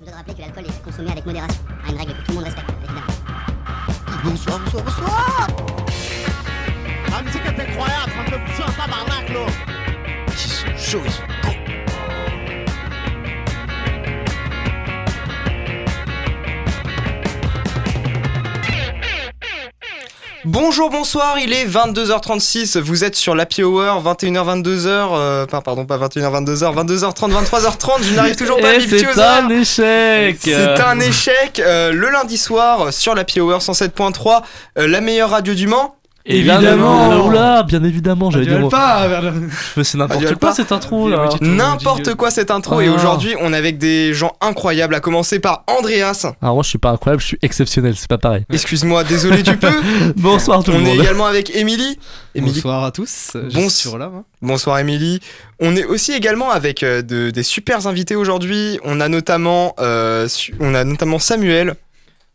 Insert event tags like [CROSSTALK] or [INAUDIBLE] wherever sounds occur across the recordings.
Je voudrais rappeler que l'alcool est consommé avec modération. Une règle que tout le monde respecte, évidemment. Bonsoir, bonsoir, bonsoir La musique est incroyable, ça me fait pousser en tabarnak, là. Ils sont chauds, ils sont Bonjour, bonsoir, il est 22h36, vous êtes sur l'Happy Hour, 21h, 22h, euh, pas- pardon, pas 21h, 22h, 22h30, 23h30, je n'arrive toujours pas à aux c'est un échec C'est un échec, euh, le lundi soir sur l'Happy Hour 107.3, euh, la meilleure radio du Mans. Évidemment Oula, bien évidemment, j'avais dit pas C'est n'importe quoi pas. cette intro là N'importe quoi cette intro, et Ah. aujourd'hui on est avec des gens incroyables, à commencer par Andreas. Alors moi je suis pas incroyable, je suis exceptionnel, c'est pas pareil. Excuse-moi, désolé du peu. [LAUGHS] Bonsoir tout le On est monde. également avec Émilie. Émilie. Bonsoir à tous. Je Bon- suis sur là. Bonsoir Émilie. On est aussi également avec euh, de- des super invités aujourd'hui. On a notamment, euh, su- on a notamment Samuel.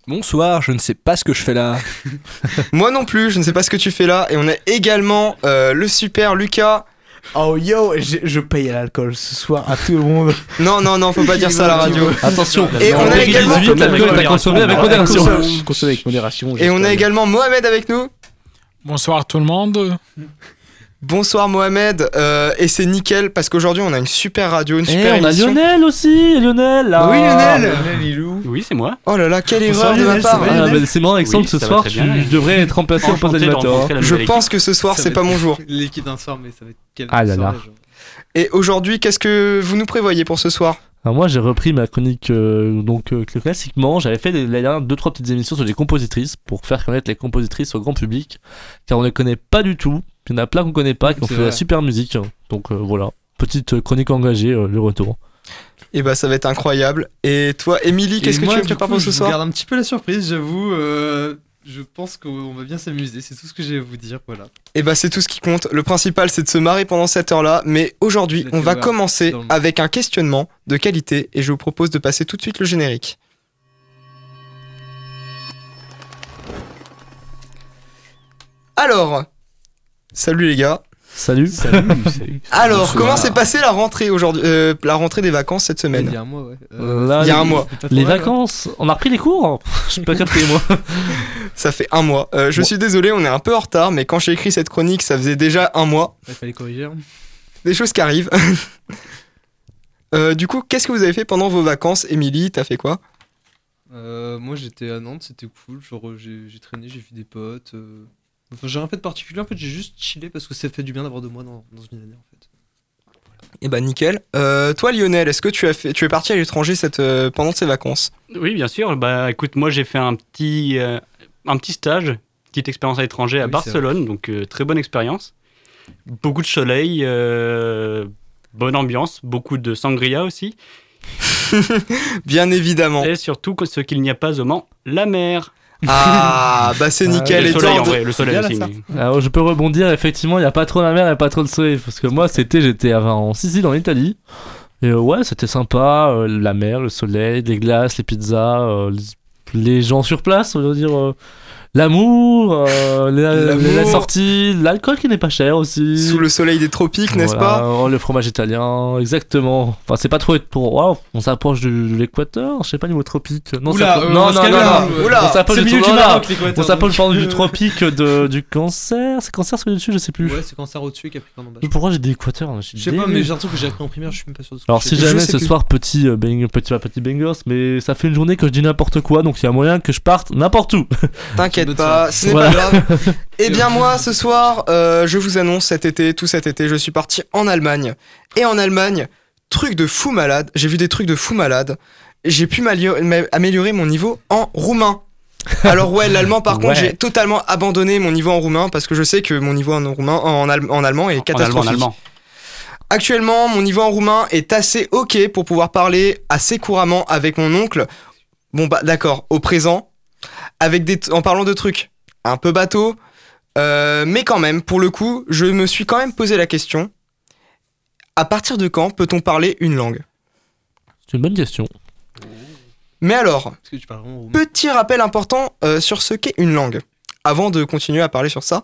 Bonsoir, je ne sais pas ce que je fais là. [LAUGHS] Moi non plus, je ne sais pas ce que tu fais là. Et on a également euh, le super Lucas. Oh yo, je, je paye à l'alcool ce soir à tout le monde. Non non non, faut pas dire ça à la [LAUGHS] radio. Attention, Et on a en également- 2018, l'alcool est à consommer avec modération. Consomme- Consomme avec modération. Et on a également Mohamed avec nous. Bonsoir tout le monde. Bonsoir Mohamed. Euh, et c'est nickel parce qu'aujourd'hui on a une super radio, une Et super on a. Lionel aussi, Lionel là. Oui Lionel. Lilou. Oui, c'est moi. Oh là là, quelle Bonsoir, erreur de ma Lionel, part. va, Ah, Lionel bah, c'est marrant Alexandre, Oui, ce soir tu bien. devrais être remplacé en poste la Je pense que ce soir Ça c'est pas mon jour. [LAUGHS] L'équipe d'un soir, mais ça va être quel Ah là là. Et aujourd'hui, qu'est-ce que vous nous prévoyez pour ce soir? Alors moi j'ai repris ma chronique euh, donc euh, classiquement, j'avais fait des, dernière deux trois petites émissions sur les compositrices pour faire connaître les compositrices au grand public car on les connaît pas du tout. Il y en a plein qu'on connaît pas qui ont fait de la super musique. Donc euh, voilà, petite euh, chronique engagée euh, le retour. Et bah ça va être incroyable. Et toi, Émilie, qu'est-ce que moi, tu me prépares pour ce je soir? vous garde un petit peu la surprise, j'avoue. euh, je pense qu'on va bien s'amuser. C'est tout ce que j'ai à vous dire. Voilà. Et bah c'est tout ce qui compte. Le principal c'est de se marrer pendant cette heure-là. Mais aujourd'hui, on va commencer avec un questionnement de qualité et je vous propose de passer tout de suite le générique. Alors, salut les gars. [LAUGHS] Salut. Alors, Bonsoir. comment s'est passée la rentrée aujourd'hui, euh, la rentrée des vacances cette Il semaine y a un mois, ouais. Euh, là, Il y a les- un mois. Les mal, vacances, on a repris les cours Je suis pas capté moi. [LAUGHS] Ça fait un mois. Euh, je Bon. suis désolé, on est un peu en retard, mais quand j'ai écrit cette chronique, ça faisait déjà un mois. Il fallait corriger. hein. Des choses qui arrivent. [LAUGHS] Euh, du coup, qu'est-ce que vous avez fait pendant vos vacances Émilie, t'as fait quoi? Euh, moi j'étais à Nantes, c'était cool. Genre j'ai j'ai traîné, j'ai vu des potes. Enfin, j'ai rien fait de particulier. En fait, j'ai juste chillé parce que ça fait du bien d'avoir deux mois dans, dans une année en fait. Eh bah nickel. Euh, toi Lionel, est-ce que tu as fait, tu es parti à l'étranger cette euh, pendant ces vacances? Oui, bien sûr. Bah, écoute, moi j'ai fait un petit, euh, un petit stage, petite expérience à l'étranger à Oui, Barcelone, donc euh, très bonne expérience. Beaucoup de soleil, euh, bonne ambiance, beaucoup de sangria aussi, [LAUGHS] Bien évidemment. et surtout ce qu'il n'y a pas au Mans, la mer. Ah [LAUGHS] bah c'est nickel. Et le soleil en vrai, le soleil aussi. Alors je peux rebondir, effectivement, il n'y a pas trop la mer et pas trop le soleil. Parce que moi, c'était, j'étais en Sicile, en Italie. Et euh, ouais, c'était sympa. euh, la mer, le soleil, les glaces, les pizzas, euh, les, les gens sur place, on va dire. L'amour, euh, la, sortie, l'alcool qui n'est pas cher aussi. Sous le soleil des tropiques, n'est-ce Voilà, pas oh, Le fromage italien, exactement. Enfin, c'est pas trop pour. Waouh, on s'approche de l'équateur, je sais pas, niveau tropique. Non, Oula, euh, on non, non, non, hein. non. Oula, On s'approche C'est du. On s'approche donc, pardon, du [LAUGHS] tropique de, du cancer. C'est cancer sur le dessus, je sais plus. Ouais, c'est cancer au-dessus et Capricorne en bas. Pourquoi j'ai dit équateur Je suis Je sais pas, mais j'ai un truc que j'ai appris en primaire, je suis même pas sûr de ce que Alors je si jamais ce soir petit euh, bang, petit petit bangers, mais ça fait une journée que je dis n'importe quoi, donc il y a moyen que je parte n'importe où. T'inquiète Pas, ce n'est Voilà. pas grave. [LAUGHS] Eh bien moi, ce soir, euh, je vous annonce cet été, tout cet été, je suis parti en Allemagne. Et en Allemagne, truc de fou malade, j'ai vu des trucs de fou malade. J'ai pu améliorer mon niveau en roumain. [LAUGHS] Alors ouais, l'allemand par contre, Ouais. j'ai totalement abandonné mon niveau en roumain parce que je sais que mon niveau en roumain, en, al- en allemand est En allemand, catastrophique. en allemand. Actuellement, mon niveau en roumain est assez ok pour pouvoir parler assez couramment avec mon oncle. Bon bah d'accord, au présent, avec des en parlant de trucs un peu bateau, euh, mais quand même, pour le coup, je me suis quand même posé la question. À partir de quand peut-on parler une langue? C'est une bonne question. Mais alors, que tu vraiment Petit rappel important euh, sur ce qu'est une langue, avant de continuer à parler sur ça.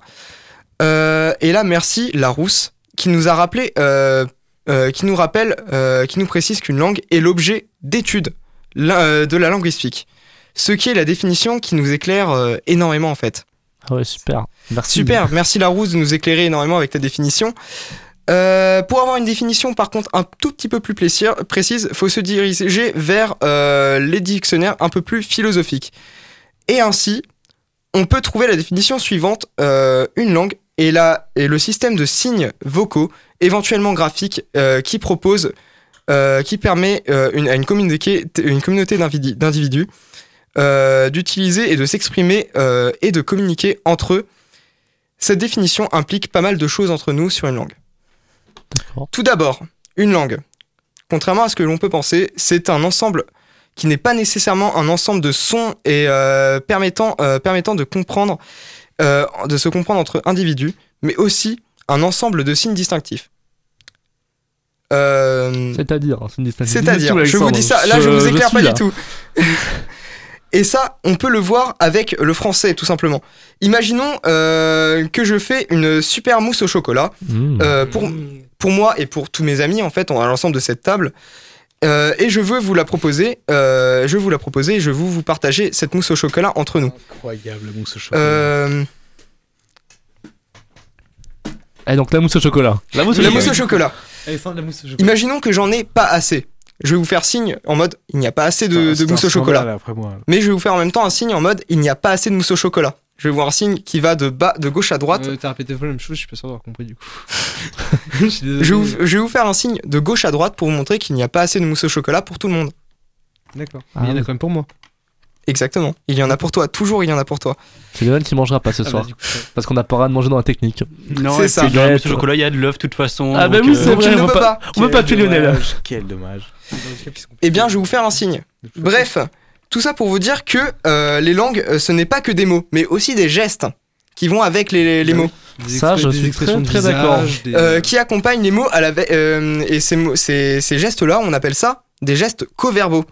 Euh, et là, merci Larousse, qui nous a rappelé, euh, euh, qui nous rappelle, euh, qui nous précise qu'une langue est l'objet d'étude la- euh, de la linguistique. Ce qui est la définition qui nous éclaire euh, énormément en fait. Ah ouais, super. Merci. Super, merci Larousse de nous éclairer énormément avec ta définition. Euh, pour avoir une définition par contre un tout petit peu plus plaisir- précise, faut se diriger vers euh, les dictionnaires un peu plus philosophiques. Et ainsi, on peut trouver la définition suivante euh, une langue et, la, et le système de signes vocaux, éventuellement graphiques, qui propose, qui permet une- à une communauté, une communauté d'invidi- d'individus euh, d'utiliser et de s'exprimer euh, et de communiquer entre eux. Cette définition implique pas mal de choses entre nous sur une langue. Tout d'abord, une langue. Contrairement à ce que l'on peut penser, c'est un ensemble qui n'est pas nécessairement un ensemble de sons et euh, permettant, permettant de comprendre, de se comprendre entre individus, mais aussi un ensemble de signes distinctifs. Euh, C'est-à-dire, je vous dis ça, là je, vous éclaire pas là. du tout. [LAUGHS] Et ça, on peut le voir avec le français, tout simplement. Imaginons euh, que je fais une super mousse au chocolat Mmh. euh, pour, pour moi et pour tous mes amis, en fait, à l'ensemble de cette table. Euh, et je veux vous la proposer. euh, je veux vous la proposer et je veux vous partager cette mousse au chocolat entre nous. Incroyable, la mousse au chocolat. Euh, Eh, donc la mousse au chocolat. Mousse la mousse au chocolat. Imaginons que j'en ai pas assez. Je vais vous faire signe en mode il n'y a pas assez de, de mousse au chocolat. Après moi. Mais je vais vous faire en même temps un signe en mode il n'y a pas assez de mousse au chocolat. Je vais voir un signe qui va de bas, de gauche à droite. Euh, T'as répété la même chose, je suis pas sûr d'avoir compris du coup. [LAUGHS] je suis désolé. Je vais, vous, je vais vous faire un signe de gauche à droite pour vous montrer qu'il n'y a pas assez de mousse au chocolat pour tout le monde. D'accord. Ah il y en a quand même pour moi. Exactement. Il y en a pour toi. Toujours il y en a pour toi. C'est Léon qui mangera pas ce Ah, soir. bah, coup, Parce qu'on n'a pas le droit de manger dans la technique. Non, C'est ça. chocolat, il y a de l'œuf de toute façon. Ah bah oui, euh, c'est vrai, ne on peut peut pas. On peut pas tuer Lionel. Quel dommage. Eh bien, je vais vous faire un signe. Bref, tout ça pour vous dire que euh, les langues, euh, ce n'est pas que des mots, mais aussi des gestes qui vont avec les, les mots, Ça, je suis très, très d'accord. euh, qui accompagnent les mots à la euh, et ces, ces, ces gestes-là, on appelle ça des gestes co-verbaux.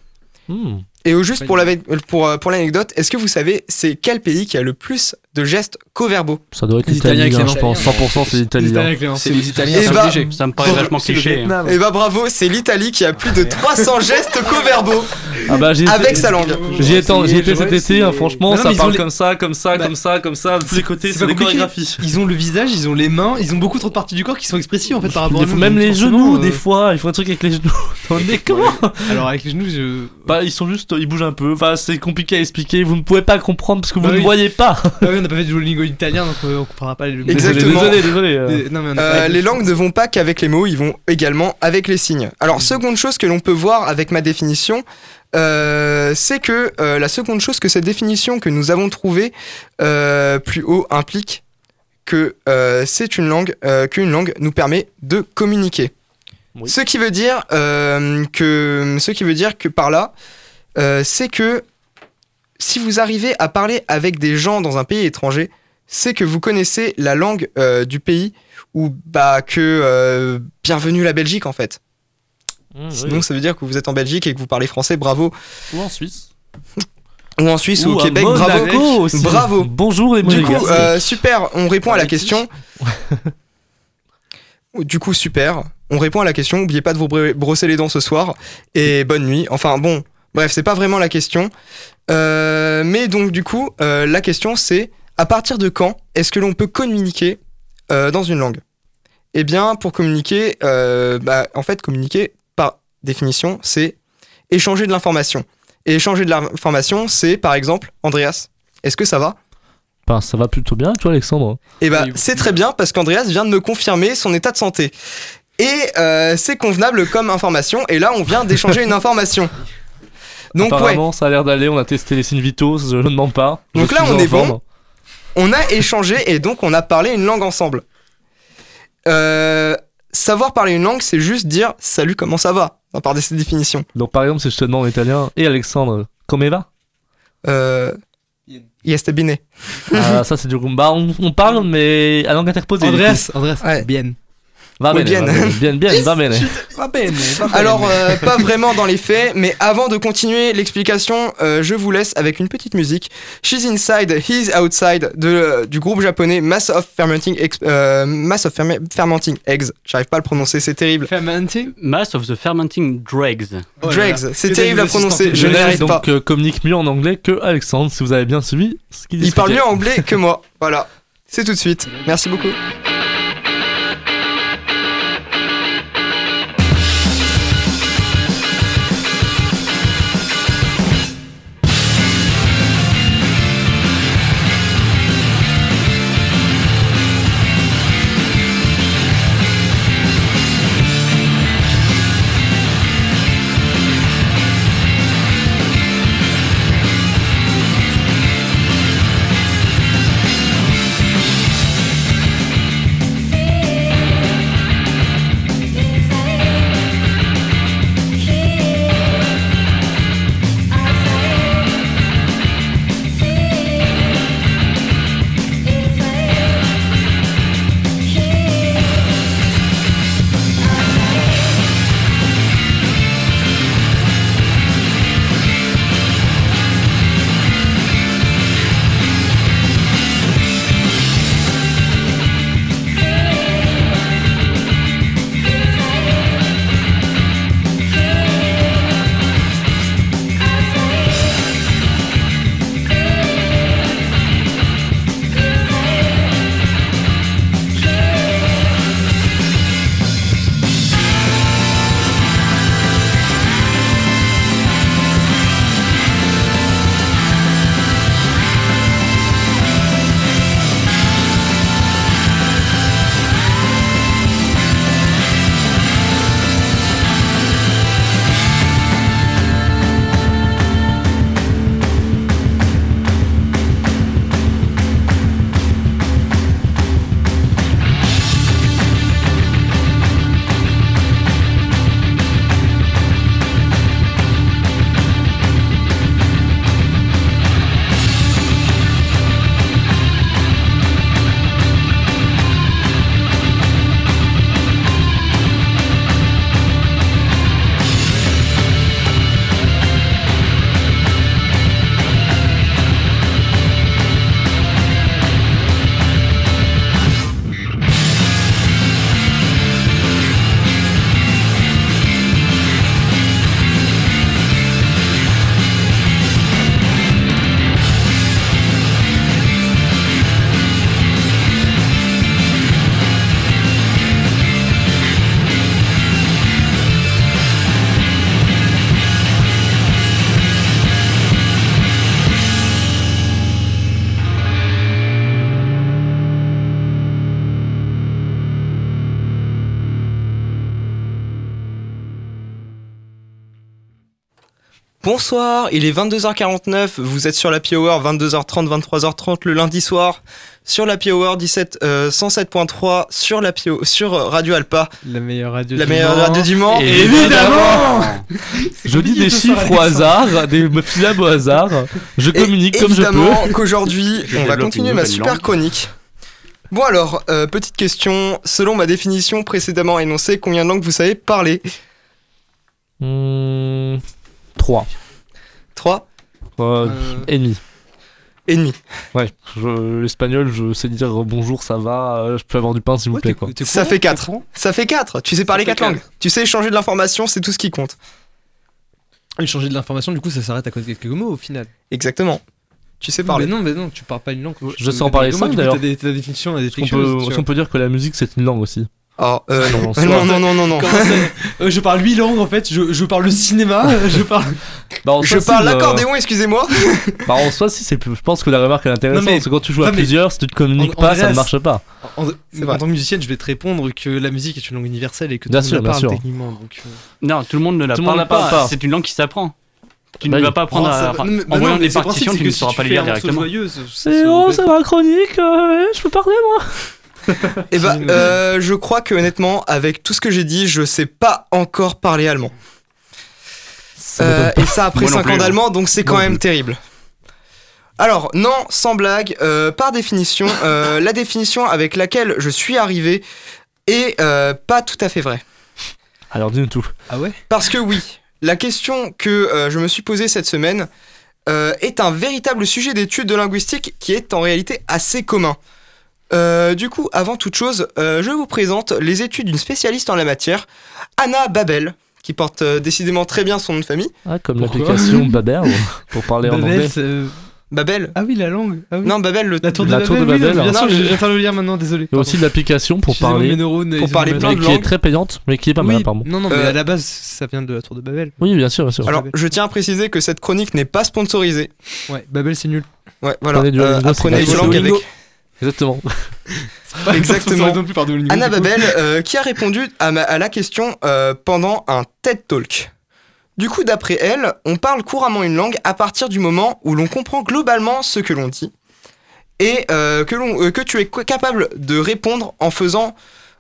Mmh. Et au juste pour la pour, pour l'anecdote, est-ce que vous savez c'est quel pays qui a le plus de gestes co-verbaux Ça doit être Les Italiens l'Italie, les je pense. 100% c'est Les l'Italie. Italiens C'est les Italiens, Eh c'est bah, obligé. Ça me paraît vachement cliché. hein. Et bah bravo, c'est l'Italie qui a plus de 300 gestes co-verbaux Ah bah avec sa langue. j'y étais, cet été, hein, franchement, Mais non, ça mais ils ont parle les- comme ça, comme ça, Bah, comme ça, comme ça, de tous les côtés, c'est des chorégraphies. Ils ont le visage, ils ont les mains, ils ont beaucoup trop de parties du corps qui sont expressives en fait par rapport à. Même les genoux, euh, des fois, ils font un truc avec les genoux. [LAUGHS] Est comment Alors avec les genoux, je. Bah ils sont juste, ils bougent un peu. Enfin c'est compliqué à expliquer. Vous ne pouvez pas comprendre parce que vous Bah ne voyez pas. On n'a pas fait du Duolingo italien donc euh, on comprendra pas les. Exactement. Désolé, désolé. euh. Des- Non mais on a Euh, les langues ne vont pas qu'avec les mots, ils vont également avec les signes. Alors, seconde chose que l'on peut voir avec ma définition, euh, c'est que euh, la seconde chose que cette définition que nous avons trouvée euh, plus haut implique que euh, c'est une langue, euh, qu'une langue nous permet de communiquer. Oui. Ce qui veut dire euh, que, ce qui veut dire que par là, euh, c'est que si vous arrivez à parler avec des gens dans un pays étranger, c'est que vous connaissez la langue euh, du pays ou bah que euh, bienvenue la Belgique en fait. Mmh, Sinon oui. ça veut dire que vous êtes en Belgique et que vous parlez français, bravo. Ou en Suisse. Ou en Suisse ou, Ou au Québec, bravo. Aussi. Bravo. Bonjour et Du coup, euh, super, on répond à la question. [LAUGHS] Du coup, super, on répond à la question. N'oubliez pas de vous br- brosser les dents ce soir et bonne nuit. Enfin bon, bref, c'est pas vraiment la question. Euh, mais donc du coup, euh, la question c'est à partir de quand est-ce que l'on peut communiquer euh, dans une langue? Eh bien, pour communiquer, euh, bah, en fait, communiquer par définition, c'est échanger de l'information. Et échanger de l'information, c'est par exemple, Andreas, est-ce que ça va? Bah, ça va plutôt bien, toi Alexandre. eh ben, Oui. c'est très bien parce qu'Andreas vient de me confirmer son état de santé. Et euh, c'est convenable comme information. Et là, on vient d'échanger une information. [LAUGHS] Donc, ouais, Apparemment, ça a l'air d'aller. On a testé les signes vitaux, je ne mens pas. Donc là, on est bon. On a échangé et donc on a parlé une langue ensemble. Euh, savoir parler une langue, c'est juste dire salut, comment ça va? Par des définitions. Donc par exemple, si je te demande en italien, et Alexandre, comment va Euh, yes, t'es bine. Ah, ça c'est du bah, on, on parle, mais à langue interposée. Andreas, Andreas, Ouais. bien. Va bene, bien. bien, bien, va bene. Va bene, va bene. Alors, euh, pas vraiment dans les faits, mais avant de continuer l'explication, euh, je vous laisse avec une petite musique. She's Inside, He's Outside de, euh, du groupe japonais Mass of Fermenting, Ex- euh, Mass of Ferme- Fermenting Eggs. J'arrive pas à le prononcer, c'est terrible. Fermenting? Mass of the Fermenting Dregs. Oh. Dregs, c'est terrible à prononcer, je n'arrive pas. donc euh, communique mieux en anglais que Alexandre, si vous avez bien suivi ce qu'il Il parle mieux expliquait. anglais que moi. Voilà, c'est tout de suite. Merci beaucoup. Bonsoir, il est 22h49, vous êtes sur la Hour 22h30, 23h30 le lundi soir, sur la Hour 17, euh, 107.3 sur la Pio- sur Radio Alpa, La meilleure radio la du meilleure Mans. radio du Mans. Évidemment Je dis des chiffres au hasard, des syllabes au hasard. Je Et communique comme je peux. évidemment qu'aujourd'hui, on va continuer ma super langue. chronique. Bon alors, euh, petite question, selon ma définition précédemment énoncée, combien de langues vous savez parler? Hmm, 3. 3 Euh, et demi. et demi. Ouais, je- l'espagnol, je sais dire bonjour, ça va, euh, je peux avoir du pain s'il vous plaît t'es- quoi. t'es Ça fait t'es 4. courant Ça fait 4. Tu sais parler fait 4 langues. Tu sais échanger de l'information, c'est tout ce qui compte. Et changer de l'information, du coup, ça s'arrête à cause de quelques mots au final. Exactement. Tu sais parler. Mais non, mais non, tu parles pas une langue. Je sais en parler cinq, d'ailleurs. T'as des, t'as des des Est-ce qu'on trucs peut, est-ce qu'on peut dire que la musique c'est une langue aussi Oh, euh, non. Non, non, non, non, non, Euh, Je parle 8 langues en fait, je, je parle le cinéma, [LAUGHS] je parle. Bah, en Je soi, parle euh, l'accordéon, excusez-moi. [LAUGHS] Bah en soi si, c'est, je pense que la remarque est intéressante, Non, mais- parce que quand tu joues à plusieurs, si tu te communiques En- pas, ça ne marche pas. En, tant que musicienne, je vais te répondre que la musique est une langue universelle et que tout le monde sûr, la parle sûr. techniquement. Donc, euh, Non, tout le monde ne la Tout parle pas. pas. C'est une langue qui s'apprend. Tu Bah ne vas pas apprendre à. enfin, en bah non, voyant les partitions, tu ne sauras pas les lire directement. C'est oh, ça va chronique, euh, je peux parler moi Et bah, euh, je crois que honnêtement, avec tout ce que j'ai dit, je sais pas encore parler allemand. Ça Euh, et ça après Moi non 5 plus, ans hein. d'allemand, donc c'est quand Non même plus. terrible. Alors, non, sans blague, euh, par définition, euh, la définition avec laquelle je suis arrivé Et euh, pas tout à fait vrai. Alors dis-nous tout. Ah ouais? Parce que oui, la question que euh, je me suis posée cette semaine euh, est un véritable sujet d'étude de linguistique qui est en réalité assez commun. Euh, du coup, avant toute chose, euh, je vous présente les études d'une spécialiste en la matière, Anna Babel, qui porte euh, décidément très bien son nom de famille. Ah, comme Pourquoi l'application Babel pour parler en Babel, anglais. c'est, Babel Ah oui, la langue. Ah oui. Non, Babel, le... La tour de La Babel. tour de oui, Babel, non, bien hein. sûr, de le lire maintenant, désolé. Il y a aussi l'application pour parler, neurones, pour parler plein de qui est langues. très payante, mais qui est pas mal Oui, apparemment. Non, non, mais Euh, à la base, ça vient de la tour de Babel. Oui, bien sûr, bien sûr. Alors, je tiens à préciser que cette chronique n'est pas sponsorisée. Ouais, Babel, c'est nul. Ouais, voilà. Apprenez du Euh, apprenez gratuit. une langue avec Exactement. [LAUGHS] Exactement. non plus par Duolingo, Anna. Babel, euh, qui a répondu à, ma- à la question euh, pendant un TED Talk. Du coup, d'après elle, on parle couramment une langue à partir du moment où l'on comprend globalement ce que l'on dit et euh, que, l'on- euh, que tu es capable de répondre en, faisant,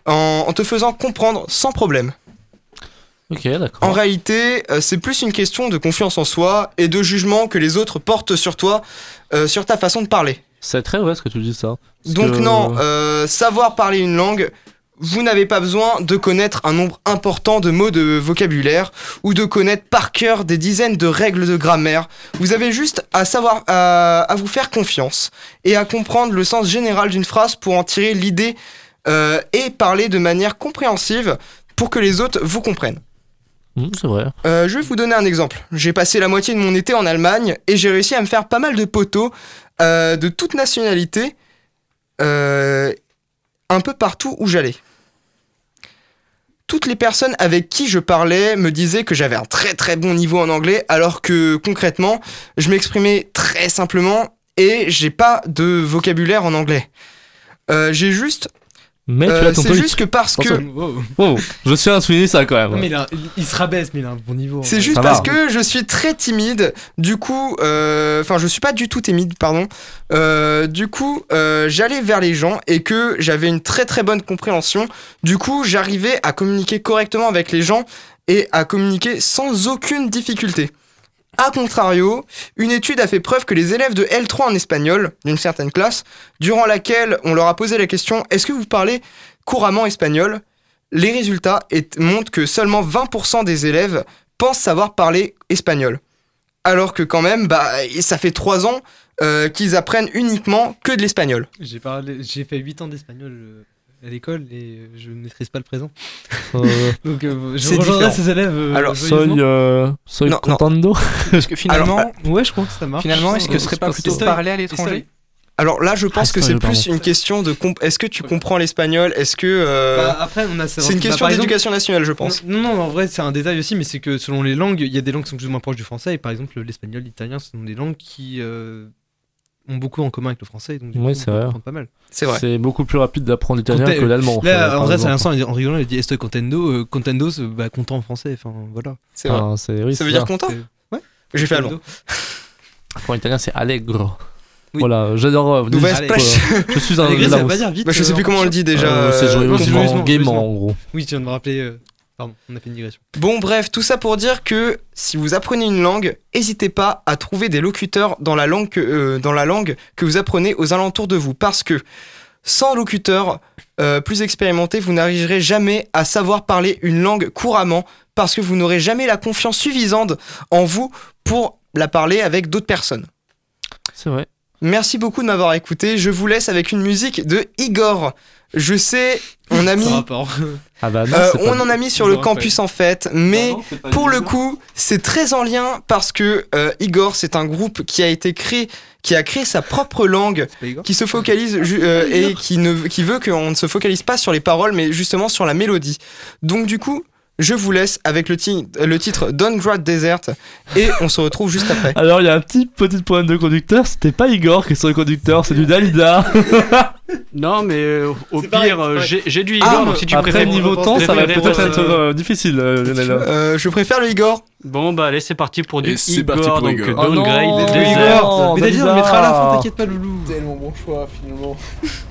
en, en te faisant comprendre sans problème. Ok, d'accord. En réalité, euh, c'est plus une question de confiance en soi et de jugement que les autres portent sur toi, euh, sur ta façon de parler. C'est très vrai ce que tu dis ça. Parce Donc que- non, euh, savoir parler une langue, vous n'avez pas besoin de connaître un nombre important de mots de vocabulaire ou de connaître par cœur des dizaines de règles de grammaire. Vous avez juste à savoir, à, à vous faire confiance et à comprendre le sens général d'une phrase pour en tirer l'idée euh, et parler de manière compréhensive pour que les autres vous comprennent. Vrai. Euh, je vais vous donner un exemple. J'ai passé la moitié de mon été en Allemagne et j'ai réussi à me faire pas mal de poteaux euh, de toute nationalité, euh, un peu partout où j'allais. Toutes les personnes avec qui je parlais me disaient que j'avais un très très bon niveau en anglais, alors que concrètement, je m'exprimais très simplement et j'ai pas de vocabulaire en anglais. J'ai juste, Mais tu euh, as ton c'est juste que parce que. Wow. Je tiens à souligner ça quand même. Non, mais il, a- il se rabaisse, mais il a un bon niveau. C'est Ouais. juste Ça parce va. que je suis très timide. Du coup, euh, enfin, je suis pas du tout timide, pardon. Euh, du coup, euh, j'allais vers les gens et que j'avais une très très bonne compréhension. Du coup, j'arrivais à communiquer correctement avec les gens et à communiquer sans aucune difficulté. A contrario, une étude a fait preuve que les élèves de L3 en espagnol, d'une certaine classe, durant laquelle on leur a posé la question Est-ce que vous parlez couramment espagnol? Les résultats montrent que seulement 20% des élèves pensent savoir parler espagnol. Alors que quand même, bah, ça fait 3 ans euh, qu'ils apprennent uniquement que de l'espagnol. J'ai fait 8 ans d'espagnol euh, à l'école et euh, je ne maîtrise pas le présent. Euh, [LAUGHS] Donc euh, je C'est rejoindrai ces élèves. euh, Alors, soy, euh, soy Non, non. contando. [LAUGHS] Parce que finalement, Ouais, je crois que ça marche. finalement est-ce que ce Euh, serait pas plutôt pense parler à l'étranger Alors là, je pense Ah, que c'est plus une question de... comp- Est-ce que tu comprends l'espagnol? Est-ce que... euh, Bah, après, on a c'est une bah, question exemple- d'éducation nationale, je pense. Non, non, en vrai, c'est un détail aussi, mais c'est que selon les langues, il y a des langues qui sont plus ou moins proches du français, et par exemple, l'espagnol, l'italien, ce sont des langues qui euh, ont beaucoup en commun avec le français, donc du coup, c'est on peut vrai. pas mal. C'est vrai. C'est beaucoup plus rapide d'apprendre l'italien Conte- que l'allemand. Là, par en vrai, c'est à l'instant, en rigolant, il dit estoy contento, euh, contento, c'est, bah, content en français, enfin voilà. C'est vrai. Enfin, c'est- oui, ça c'est veut dire content Ouais. J'ai fait allemand. [LAUGHS] En italien, c'est allegro. Oui. Voilà, j'adore. euh, Allez. euh, [LAUGHS] Je suis un Allegri, ça veut Larousse. pas dire vite. Bah, je sais euh, plus en comment on le dit déjà. Euh, c'est euh, joyeusement, joyeusement, gaiement en gros. Oui, tu viens de me rappeler. euh, Pardon, on a fait une digression. Bon bref, tout ça pour dire que si vous apprenez une langue, n'hésitez pas à trouver des locuteurs dans la, langue que, euh, dans la langue que vous apprenez aux alentours de vous. Parce que sans locuteurs euh, plus expérimentés, vous n'arriverez jamais à savoir parler une langue couramment parce que vous n'aurez jamais la confiance suffisante en vous pour la parler avec d'autres personnes. C'est vrai. Merci beaucoup de m'avoir écouté. Je vous laisse avec une musique de Igor. Je sais, on a mis. Ah bah non, euh, pas- on en a mis sur le campus en fait, mais pour le coup, c'est très en lien parce que euh, Igor, c'est un groupe qui a été créé, qui a créé sa propre langue, qui se focalise ju- euh, et qui ne, qui veut qu'on ne se focalise pas sur les paroles, mais justement sur la mélodie. Donc du coup, je vous laisse avec le, ti- le titre Downgrad Desert et on se retrouve juste après. [LAUGHS] Alors il y a un petit petit problème de conducteur, c'était pas Igor qui est sur le conducteur, c'est du Dalida. [LAUGHS] Non, mais euh, au pire, euh, j'ai du Ah, Igor, donc si tu Après préfères. niveau temps, ça va peut-être être euh, euh, difficile, euh, Lionel. Euh, je préfère le Igor. Bon, bah allez, c'est parti pour du Igor, parti pour donc Igor. Oh Downgrade non, Mais Desert. Mais David, on le mettra à la fin, t'inquiète pas, Loulou. Tellement bon choix finalement. [LAUGHS]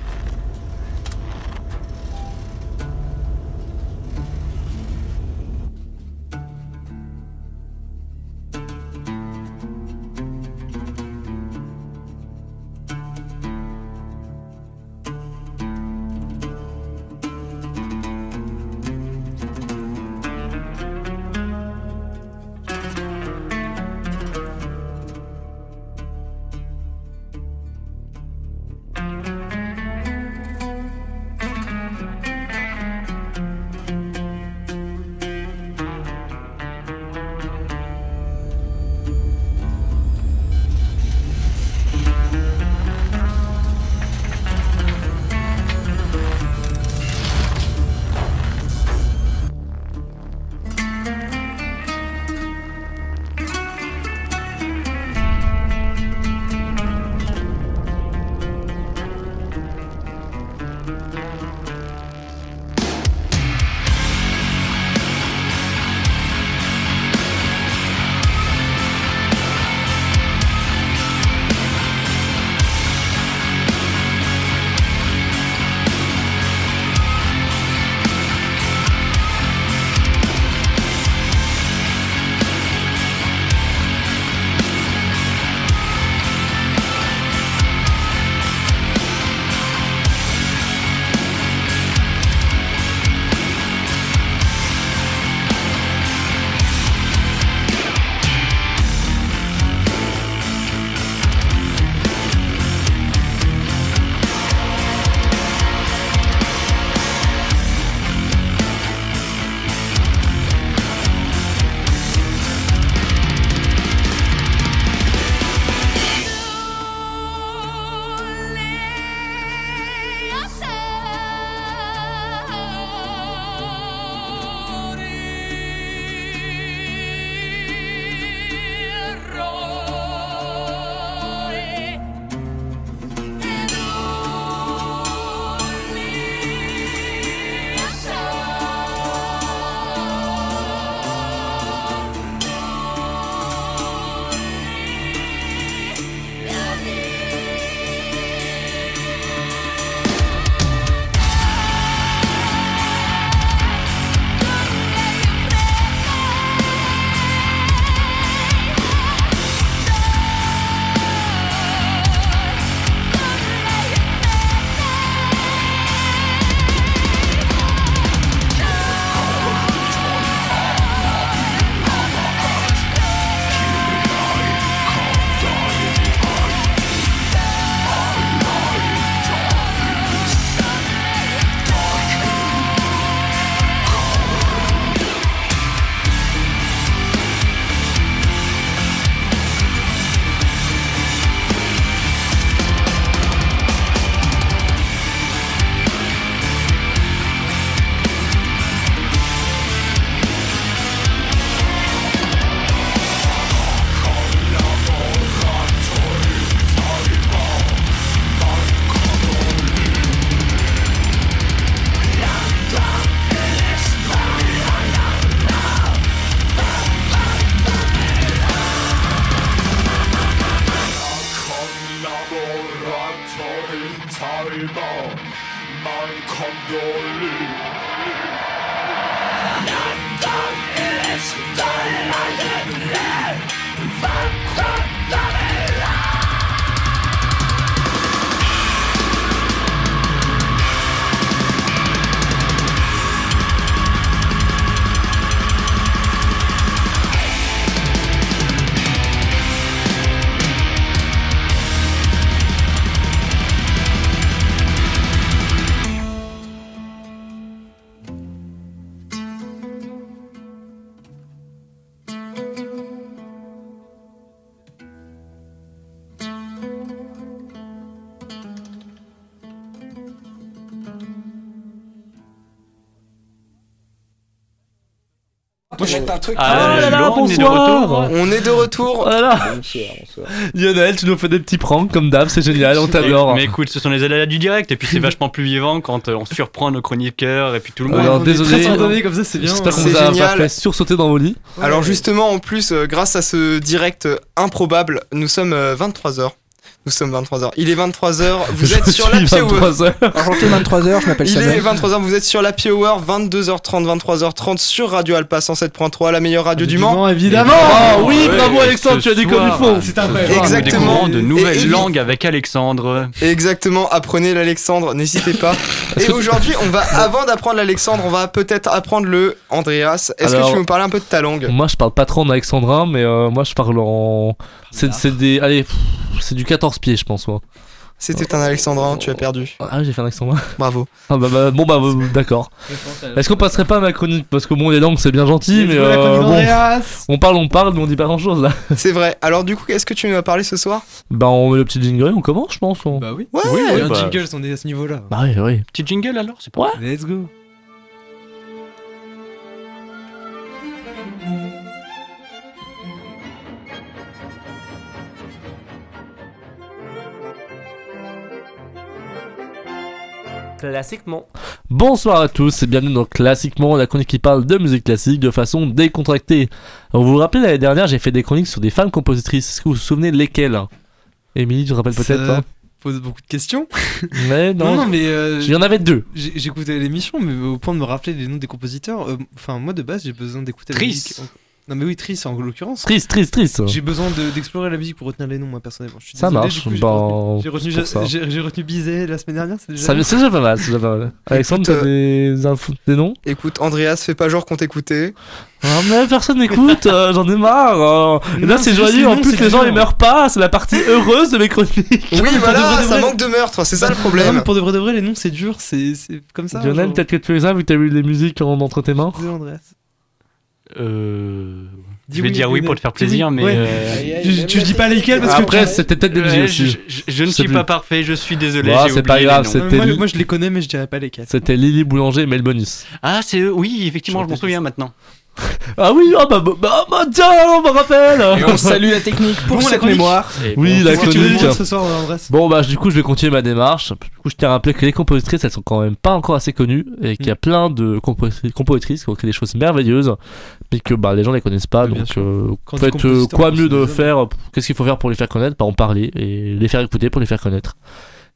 Un truc. Ah, là là, Laurent, on est de retour. On est de retour. Oh. Bonsoir, bonsoir. Lionel, tu nous fais des petits pranks comme d'hab, c'est génial, on t'adore. Mais écoute, ce sont les aléas du direct, et puis c'est vachement plus vivant quand euh, on surprend nos chroniqueurs et puis tout le monde. Alors, désolé. très spontané comme ça, c'est bien. J'espère qu'on vous a pas fait sursauter dans vos lits. Alors justement, en plus, euh, grâce à ce direct euh, improbable, nous sommes 23h. Nous sommes 23h. Il est 23h, [LAUGHS] [LAUGHS] vous êtes sur la suis Hour. 23 heures. Enchanté 23h, je m'appelle Il est Samuel. 23h, vous êtes sur la Hour, 22h30, 23h30 sur Radio Alpa 107.3, la meilleure radio du Mans. évidemment. Oh oui, bravo Alexandre, tu as dit comme il faut. C'est un vrai. Exactement. de nouvelles langues avec Alexandre. Exactement, apprenez l'Alexandre, n'hésitez pas. Et aujourd'hui, on va, avant d'apprendre l'Alexandre, on va peut-être apprendre le Andreas. Est-ce que tu veux me parler un peu de ta langue? Moi, je parle pas trop en alexandrin, mais euh, moi, je parle en. C'est des. Allez, c'est du 14 pieds, je pense, moi. C'était un Alexandrin, tu as perdu. Ah, j'ai fait un alexandrin. Bravo. Ah, bah, bah, bon, bah, euh, d'accord. Est-ce qu'on passerait pas à ma chronique? Parce que bon, les langues, c'est bien gentil, mais. euh, bon, on parle, on parle, mais on dit pas grand chose là. [LAUGHS] C'est vrai. Alors du coup, est-ce que tu nous as parlé ce soir? Bah, on met le petit jingle, on commence, je pense. on- Bah oui. Ouais, oui, ouais, un bah. jingle, on est à ce niveau-là. Bah, oui, oui. Petit jingle alors, c'est pas. Ouais. Let's go. Classiquement. Bonsoir à tous et bienvenue dans Classiquement, la chronique qui parle de musique classique de façon décontractée. Alors, vous vous rappelez l'année dernière, j'ai fait des chroniques sur des femmes compositrices. Est-ce que vous vous souvenez lesquelles? Émilie, tu te rappelles peut-être Ça pas pose beaucoup de questions. [LAUGHS] Mais non. Non, non, mais euh, Il y en avait deux. j'écoutais l'émission, mais au point de me rappeler les noms des compositeurs. euh, Enfin, moi de base, j'ai besoin d'écouter la musique. Non, mais oui, Tris en l'occurrence. Triste, triste, triste. J'ai besoin de- d'explorer la musique pour retenir les noms, moi personnellement. Je suis Ça désolé, marche, du coup, j'ai bah, retenu- J'ai retenu, c'est pour ça. j'ai- j'ai retenu Bizet la semaine dernière, c'est déjà. Ça, c'est déjà pas mal, c'est déjà pas mal. [LAUGHS] Alexandre, t'as euh, des infos, des noms Écoute, Andreas, fais pas genre qu'on t'écoutait. Ah, mais personne n'écoute, euh, j'en ai marre. euh. Et là, c'est c'est juste joyeux, les en noms, plus, c'est les gens ils meurent pas, c'est la partie [LAUGHS] heureuse de mes chroniques. Oui, [LAUGHS] voilà, ça manque de meurtre, c'est ça le Non, problème. pour de vrai de vrai, les noms c'est dur, c'est c'est comme ça. Lionel, genre. peut-être que tu es ça vu que t'as eu les musiques en, entre tes mains. Désolé, Andreas. Euh. Je vais oui, dire oui pour te faire oui, plaisir, mais. ouais. euh, Tu, tu dis pas lesquels parce que Après, tu- c'était peut-être des musiques ouais, aussi. je, je- je ne Je suis plus. pas parfait, je suis désolé. Bah, c'est pas grave, c'était moi, je les connais mais je dirais pas lesquels. C'était Lily Boulanger et Mel Bonus. Ah, c'est eux, oui, effectivement, je m'en Chanteuse. souviens maintenant. [LAUGHS] Ah oui, ah bah, bah, bah, bah, tiens, on me rappelle Et on salue la technique pour Bon, cette mémoire. Et Oui, la chronique. dire ce soir, Andreas Bon bah du coup je vais continuer ma démarche. Du coup je tiens à rappeler que les compositrices elles sont quand même pas encore assez connues et qu'il y a Mm. plein de composi- compositrices qui ont créé des choses merveilleuses mais que bah les gens les connaissent pas Oui, donc euh, en fait euh, quoi mieux de faire Qu'est-ce qu'il faut faire pour les faire connaître? Bah en parler et les faire écouter pour les faire connaître.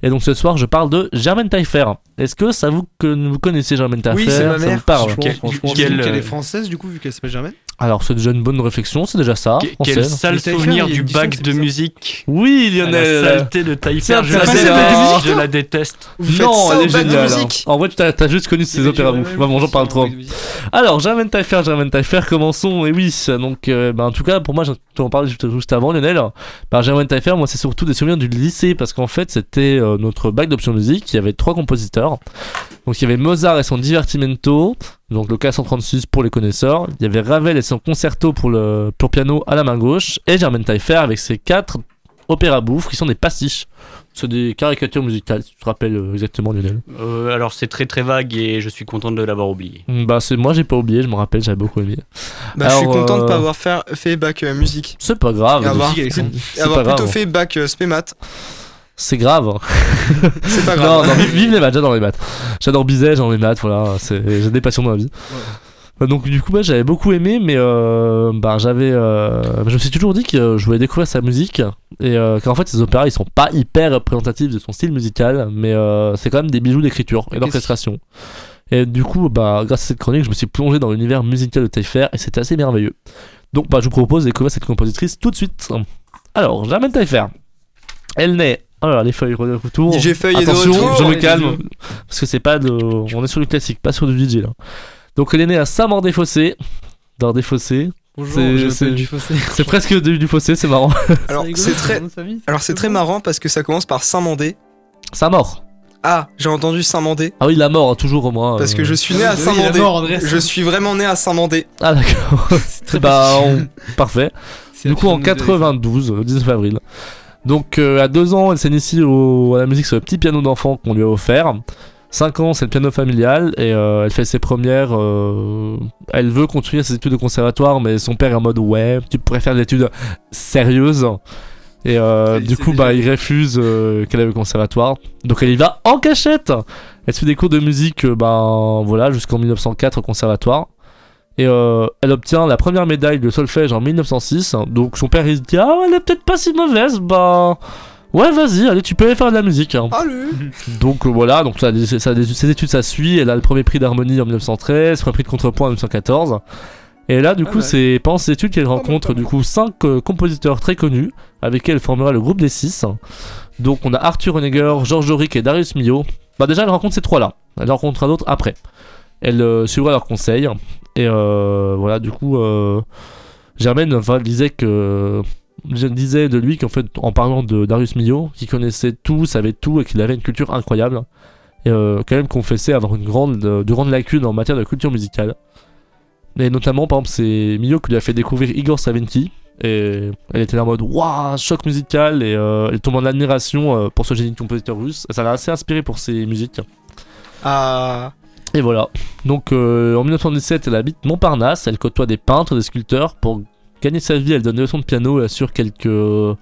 Et donc ce soir je parle de Germaine Taillefer. Est-ce que ça vous que vous connaissez Germaine Taillefer? Oui, c'est ma Ça mère, vous parle franchement, franchement, qu'elle euh, est française du coup vu qu'elle s'appelle Germaine? Alors c'est déjà une bonne réflexion, c'est déjà ça. Que- Quel sale souvenir du bac de musique. Oui Ah, La Lionel. saleté de Taillefer, je la déteste. Je la déteste. Vous non, elle est géniale. En vrai, tu t'as t'as juste connu ces opéras bouffe. Vraiment, j'en parle trop. Alors, Germaine Taillefer, Germaine Taillefer, commençons. Et oui, donc, euh, bah, en tout cas, pour moi, je en parlais juste, juste avant, Lionel. Bah, Germaine Taillefer, moi, c'est surtout des souvenirs du lycée parce qu'en fait, c'était euh, notre bac d'option musique. Il y avait trois compositeurs. Donc, il y avait Mozart et son Divertimento, donc le K136 pour les connaisseurs. Il y avait Ravel et son concerto pour le pour piano à la main gauche. Et Germaine Taillefer avec ses quatre opéras bouffe qui sont des pastiches. C'est des caricatures musicales, si tu te rappelles euh, exactement, Lionel. Euh, alors c'est très très vague et je suis content de l'avoir oublié. Bah, c'est moi, j'ai pas oublié, je me rappelle, j'avais beaucoup aimé. Bah, je suis content de euh, pas avoir fait, fait bac euh, musique. C'est pas grave. Et avoir, musique, plutôt grave. fait bac euh, spé maths. C'est grave. C'est pas [LAUGHS] grave. non, vive, vive les maths, j'adore les maths. J'adore Bizet, j'adore les maths, voilà. J'ai des passions dans la vie. Donc du coup, bah, j'avais beaucoup aimé, mais euh, bah, j'avais, euh, je me suis toujours dit que je voulais découvrir sa musique Et euh, qu'en fait, ces opéras, ils sont pas hyper représentatifs de son style musical, mais euh, c'est quand même des bijoux d'écriture et d'orchestration. Et du coup, bah, grâce à cette chronique, je me suis plongé dans l'univers musical de Taillefer et c'était assez merveilleux. Donc, bah, je vous propose de découvrir cette compositrice tout de suite. Alors, Germaine Taillefer. Elle naît. Alors, les feuilles de retour. DJ Feuille est de Attention, retour. je me calme. Parce que c'est pas de. On est sur du classique, pas sur du DJ là. Donc, elle est née à Saint-Maur-des-Fossés. Dans des fossés. Bonjour, C'est- [LAUGHS] presque du, du fossé, c'est marrant. Alors c'est très, alors c'est très marrant parce que ça commence par Saint-Mandé. Saint-Maur. Ah, j'ai entendu Saint-Mandé Ah oui, la mort, toujours moi. parce euh. que je suis né à Saint-Mandé. Je suis vraiment né à Saint-Mandé. Ah d'accord. [LAUGHS] très bah, on- parfait. Du coup, en absolument 92, le 19 avril. Donc, euh, à 2 ans, elle s'initie au- à la musique sur le petit piano d'enfant qu'on lui a offert. 5 ans, c'est le piano familial et euh, elle fait ses premières. euh, elle veut continuer ses études de conservatoire, mais son père est en mode ouais, tu pourrais faire des études sérieuses. Et euh, du coup, bah, il refuse euh, qu'elle aille au conservatoire. Donc, elle y va en cachette. Elle suit des cours de musique, ben voilà, jusqu'en 1904 au conservatoire. Et euh, elle obtient la première médaille de solfège en 1906. Donc son père il se dit Ah, elle est peut-être pas si mauvaise, bah. Ouais, vas-y, allez, tu peux aller faire de la musique. hein. Allez [LAUGHS] Donc euh, voilà, donc ça, ça- ses études ça suit. Elle a le premier prix d'harmonie en 1913, le premier prix de contrepoint en 1914. Et là, du Pas coup, c'est pendant ses études qu'elle mal, rencontre pas du coup cinq euh, compositeurs très connus, avec qui elle formera le groupe des six. Donc on a Arthur Honegger, Georges Auric et Darius Milhaud. Bah déjà, elle rencontre ces trois-là. Elle en rencontrera d'autres après. Elle euh, suivra leurs conseils. Et euh, voilà, du coup, euh, Germaine disait que de lui qu'en fait, en parlant de Darius Milhaud, qui connaissait tout, savait tout et qu'il avait une culture incroyable, et euh, quand même confessait avoir une grande, de, de grandes lacunes en matière de culture musicale. Et notamment, par exemple, c'est Milhaud qui lui a fait découvrir Igor Stravinsky. Et elle était là en mode waouh, choc musical. Et elle tombe en admiration pour ce génie compositeur russe. Et ça l'a assez inspiré pour ses musiques. Ah, Et voilà. Donc euh, en 1917, elle habite Montparnasse. Elle côtoie des peintres, des sculpteurs. Pour gagner sa vie, elle donne des leçons de piano et assure quelques euh,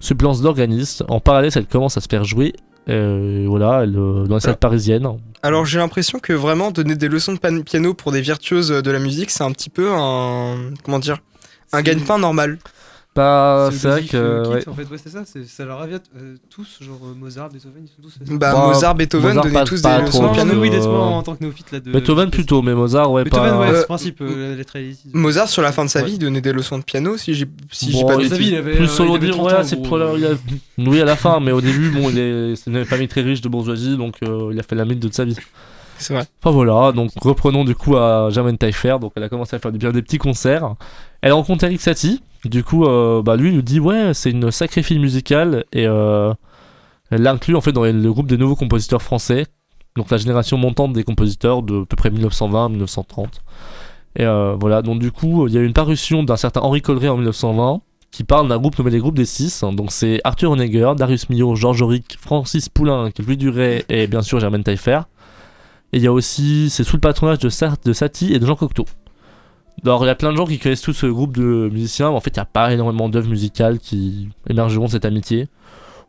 suppléances d'organistes. En parallèle, elle commence à se faire jouer. Euh, voilà, elle, euh, dans les salles parisiennes. alors j'ai l'impression que vraiment donner des leçons de piano pour des virtuoses de la musique, c'est un petit peu un comment dire, un gagne-pain normal. Le c'est vrai que. euh, kit, ouais. En fait, ouais, c'est ça. c'est- Ça leur aviate euh, tous, genre euh, Mozart, Beethoven, ils sont tous. Bah Bah, Mozart, Beethoven Mozart, donnaient pas- tous pas des leçons Non, piano. oui, euh, en tant que néophyte là. De, Beethoven plutôt, mais Mozart, ouais, Beethoven, pas. ouais, Euh, principe, euh. Mozart sur la fin de sa Ouais. vie donnait des leçons de piano si j'ai si j'ai Bon, pas de il- Sa vie, bêtises. il avait, plus euh, solo dire 30 ouais c'est pour a- oui à la fin mais au début bon il est c'est une famille très riche de bourgeoisie donc euh, il a fait la mythe de sa vie C'est vrai. enfin voilà donc reprenons du coup à Germaine Taillefer donc elle a commencé à faire bien des petits concerts elle rencontre Eric Satie du coup euh, bah lui nous dit ouais c'est une sacrée fille musicale et euh, elle l'inclut en fait dans le groupe des nouveaux compositeurs français donc la génération montante des compositeurs de à peu près 1920 1930 et euh, voilà donc du coup il y a une parution d'un certain Henri Colleret en 1920 qui parle d'un groupe nommé les groupes des six. Donc c'est Arthur Honegger, Darius Milhaud, Georges Auric, Francis Poulain, Louis Duret et bien sûr Germaine Taillefer. Et il y a aussi, c'est sous le patronage de, de Satie et de Jean Cocteau. Alors il y a plein de gens qui connaissent tout ce groupe de musiciens, mais en fait il n'y a pas énormément d'œuvres musicales qui émergeront de cette amitié.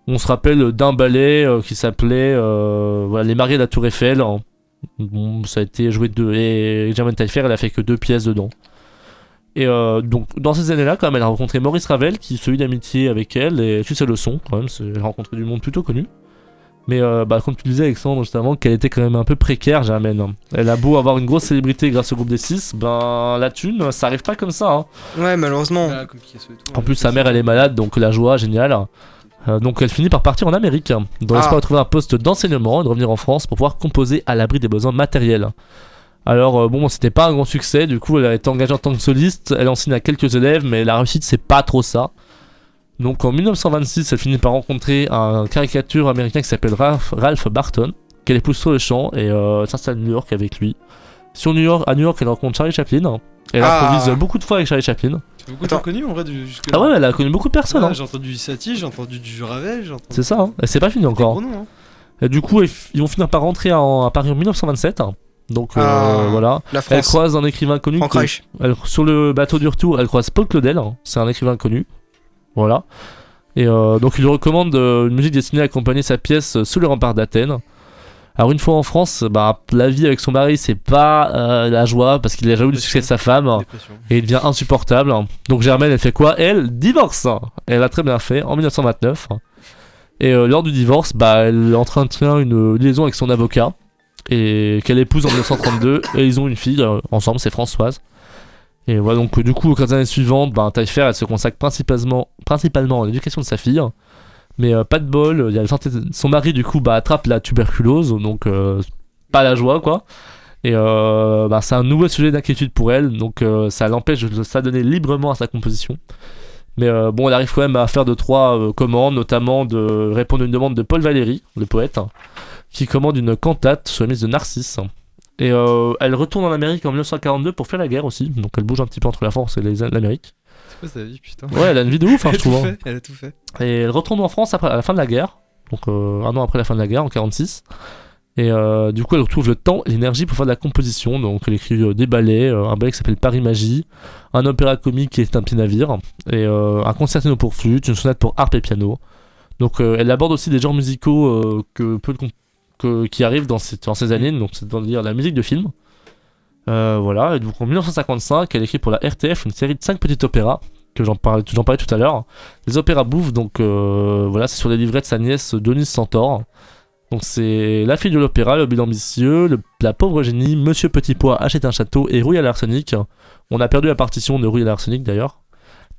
On se rappelle d'un ballet euh, qui s'appelait euh, Les Mariés de la Tour Eiffel. Bon, ça a été joué de et Germaine Taillefer, elle a fait que deux pièces dedans. Et euh, donc, dans ces années-là, quand même, elle a rencontré Maurice Ravel, qui se lie d'amitié avec elle, et tu sais le son, quand même, elle a rencontré du monde plutôt connu. Mais euh, bah, comme tu disais, Alexandre, juste avant, qu'elle était quand même un peu précaire, Germaine. hein. Elle a beau avoir une grosse célébrité grâce au groupe des 6, ben la thune, ça arrive pas comme ça. hein. Ouais, malheureusement. Tout, En plus, sa Picasso. mère, elle est malade, donc la joie, génial. Euh, donc elle finit par partir en Amérique, hein, dans l'espoir Ah. de trouver un poste d'enseignement et de revenir en France pour pouvoir composer à l'abri des besoins matériels. Alors euh, bon, c'était pas un grand succès, du coup elle a été engagée en tant que soliste, elle enseigne à quelques élèves, mais la réussite c'est pas trop ça. Donc en 1926, elle finit par rencontrer un caricature américain qui s'appelle Ralph, Ralph Barton, qu'elle épouse sur le champ et euh, elle s'installe à New York avec lui. Sur New York, à New York, elle rencontre Charlie Chaplin. Elle Ah. improvise beaucoup de fois avec Charlie Chaplin. C'est beaucoup Attends. trop connu en vrai du- jusque Ah ouais, elle a connu beaucoup de personnes. Ouais, hein. J'ai entendu du Satie, j'ai entendu du Ravel, j'ai entendu. C'est ça, hein. et c'est pas fini Des encore. gros noms, hein. Et du coup, ils vont finir par rentrer en- à Paris en 1927. Donc euh, Ah. voilà. Elle croise un écrivain connu. que- elle- sur le bateau du retour, elle croise Paul Claudel. hein. C'est un écrivain connu. Voilà. Et euh, donc il lui recommande euh, une musique destinée à accompagner sa pièce euh, Sous les remparts d'Athènes. Alors une fois en France, bah, la vie avec son mari c'est pas euh, la joie parce qu'il est jaloux du succès de sa femme Dépression. et il devient insupportable. Donc Germaine elle fait quoi? Elle divorce. Elle a très bien fait en 1929. Et lors du divorce, bah, elle entretient une liaison avec son avocat et qu'elle épouse en 1932 et ils ont une fille ensemble, c'est Françoise. Et voilà donc du coup aux 15 années suivantes, Taillefer elle se consacre principalement, à l'éducation de sa fille. Mais euh, pas de bol, son mari du coup bah, attrape la tuberculose, donc euh, pas la joie quoi. Et euh, bah, c'est un nouveau sujet d'inquiétude pour elle, donc euh, ça l'empêche de s'adonner librement à sa composition. Mais bon, elle arrive quand même à faire deux trois commandes, notamment de répondre à une demande de Paul Valéry, le poète, qui commande une cantate sur la mise de Narcisse. Et euh, elle retourne en Amérique en 1942 pour faire la guerre aussi, donc elle bouge un petit peu entre la France et l'Amérique. C'est quoi sa vie, putain Ouais, elle a une vie de ouf, hein, [LAUGHS] Elle je a tout trouve. hein. fait, Elle a tout fait. Et elle retourne en France après, à la fin de la guerre, donc euh, un an après la fin de la guerre, en 46. Et euh, du coup, elle retrouve le temps et l'énergie pour faire de la composition. Donc, elle écrit euh, des ballets, euh, un ballet qui s'appelle Paris Magie, un opéra comique qui est un petit navire, et un concertino pour flûte, une sonate pour harpe et piano. Donc, elle aborde aussi des genres musicaux que peu de que- qui arrivent dans ces, dans ces années, donc c'est-à-dire la musique de film. Euh, voilà, et donc en 1955, elle écrit pour la RTF une série de 5 petits opéras, que j'en parlais, j'en parlais tout à l'heure. Les opéras bouffes, donc euh, voilà, c'est sur les livrets de sa nièce Denise Centaure. Donc c'est La fille de l'opéra, Le bilan ambitieux, le- La pauvre génie, Monsieur Petit Pois achète un château et Rouille à l'arsenic. On a perdu la partition de Rouille à l'arsenic d'ailleurs.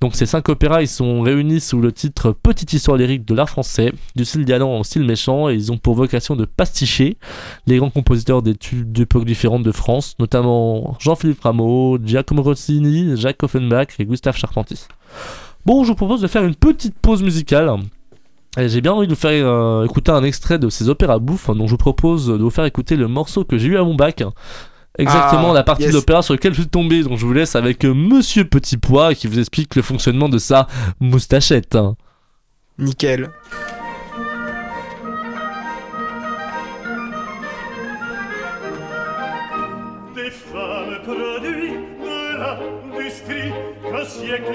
Donc ces cinq opéras, ils sont réunis sous le titre Petite histoire lyrique de l'art français, du style galant au style méchant, et ils ont pour vocation de pasticher les grands compositeurs d'époques différentes de France, notamment Jean-Philippe Rameau, Giacomo Rossini, Jacques Offenbach et Gustave Charpentier. Bon, je vous propose de faire une petite pause musicale. Et J'ai bien envie de vous faire euh, écouter un extrait de ces opéras bouffes, donc je vous propose de vous faire écouter le morceau que j'ai eu à mon bac. Exactement Ah, la partie yes. de l'opéra sur laquelle je suis tombé, donc je vous laisse avec euh, Monsieur Petit Pois qui vous explique le fonctionnement de sa moustachette. Nickel. des femmes produits de l'industrie qu'un siècle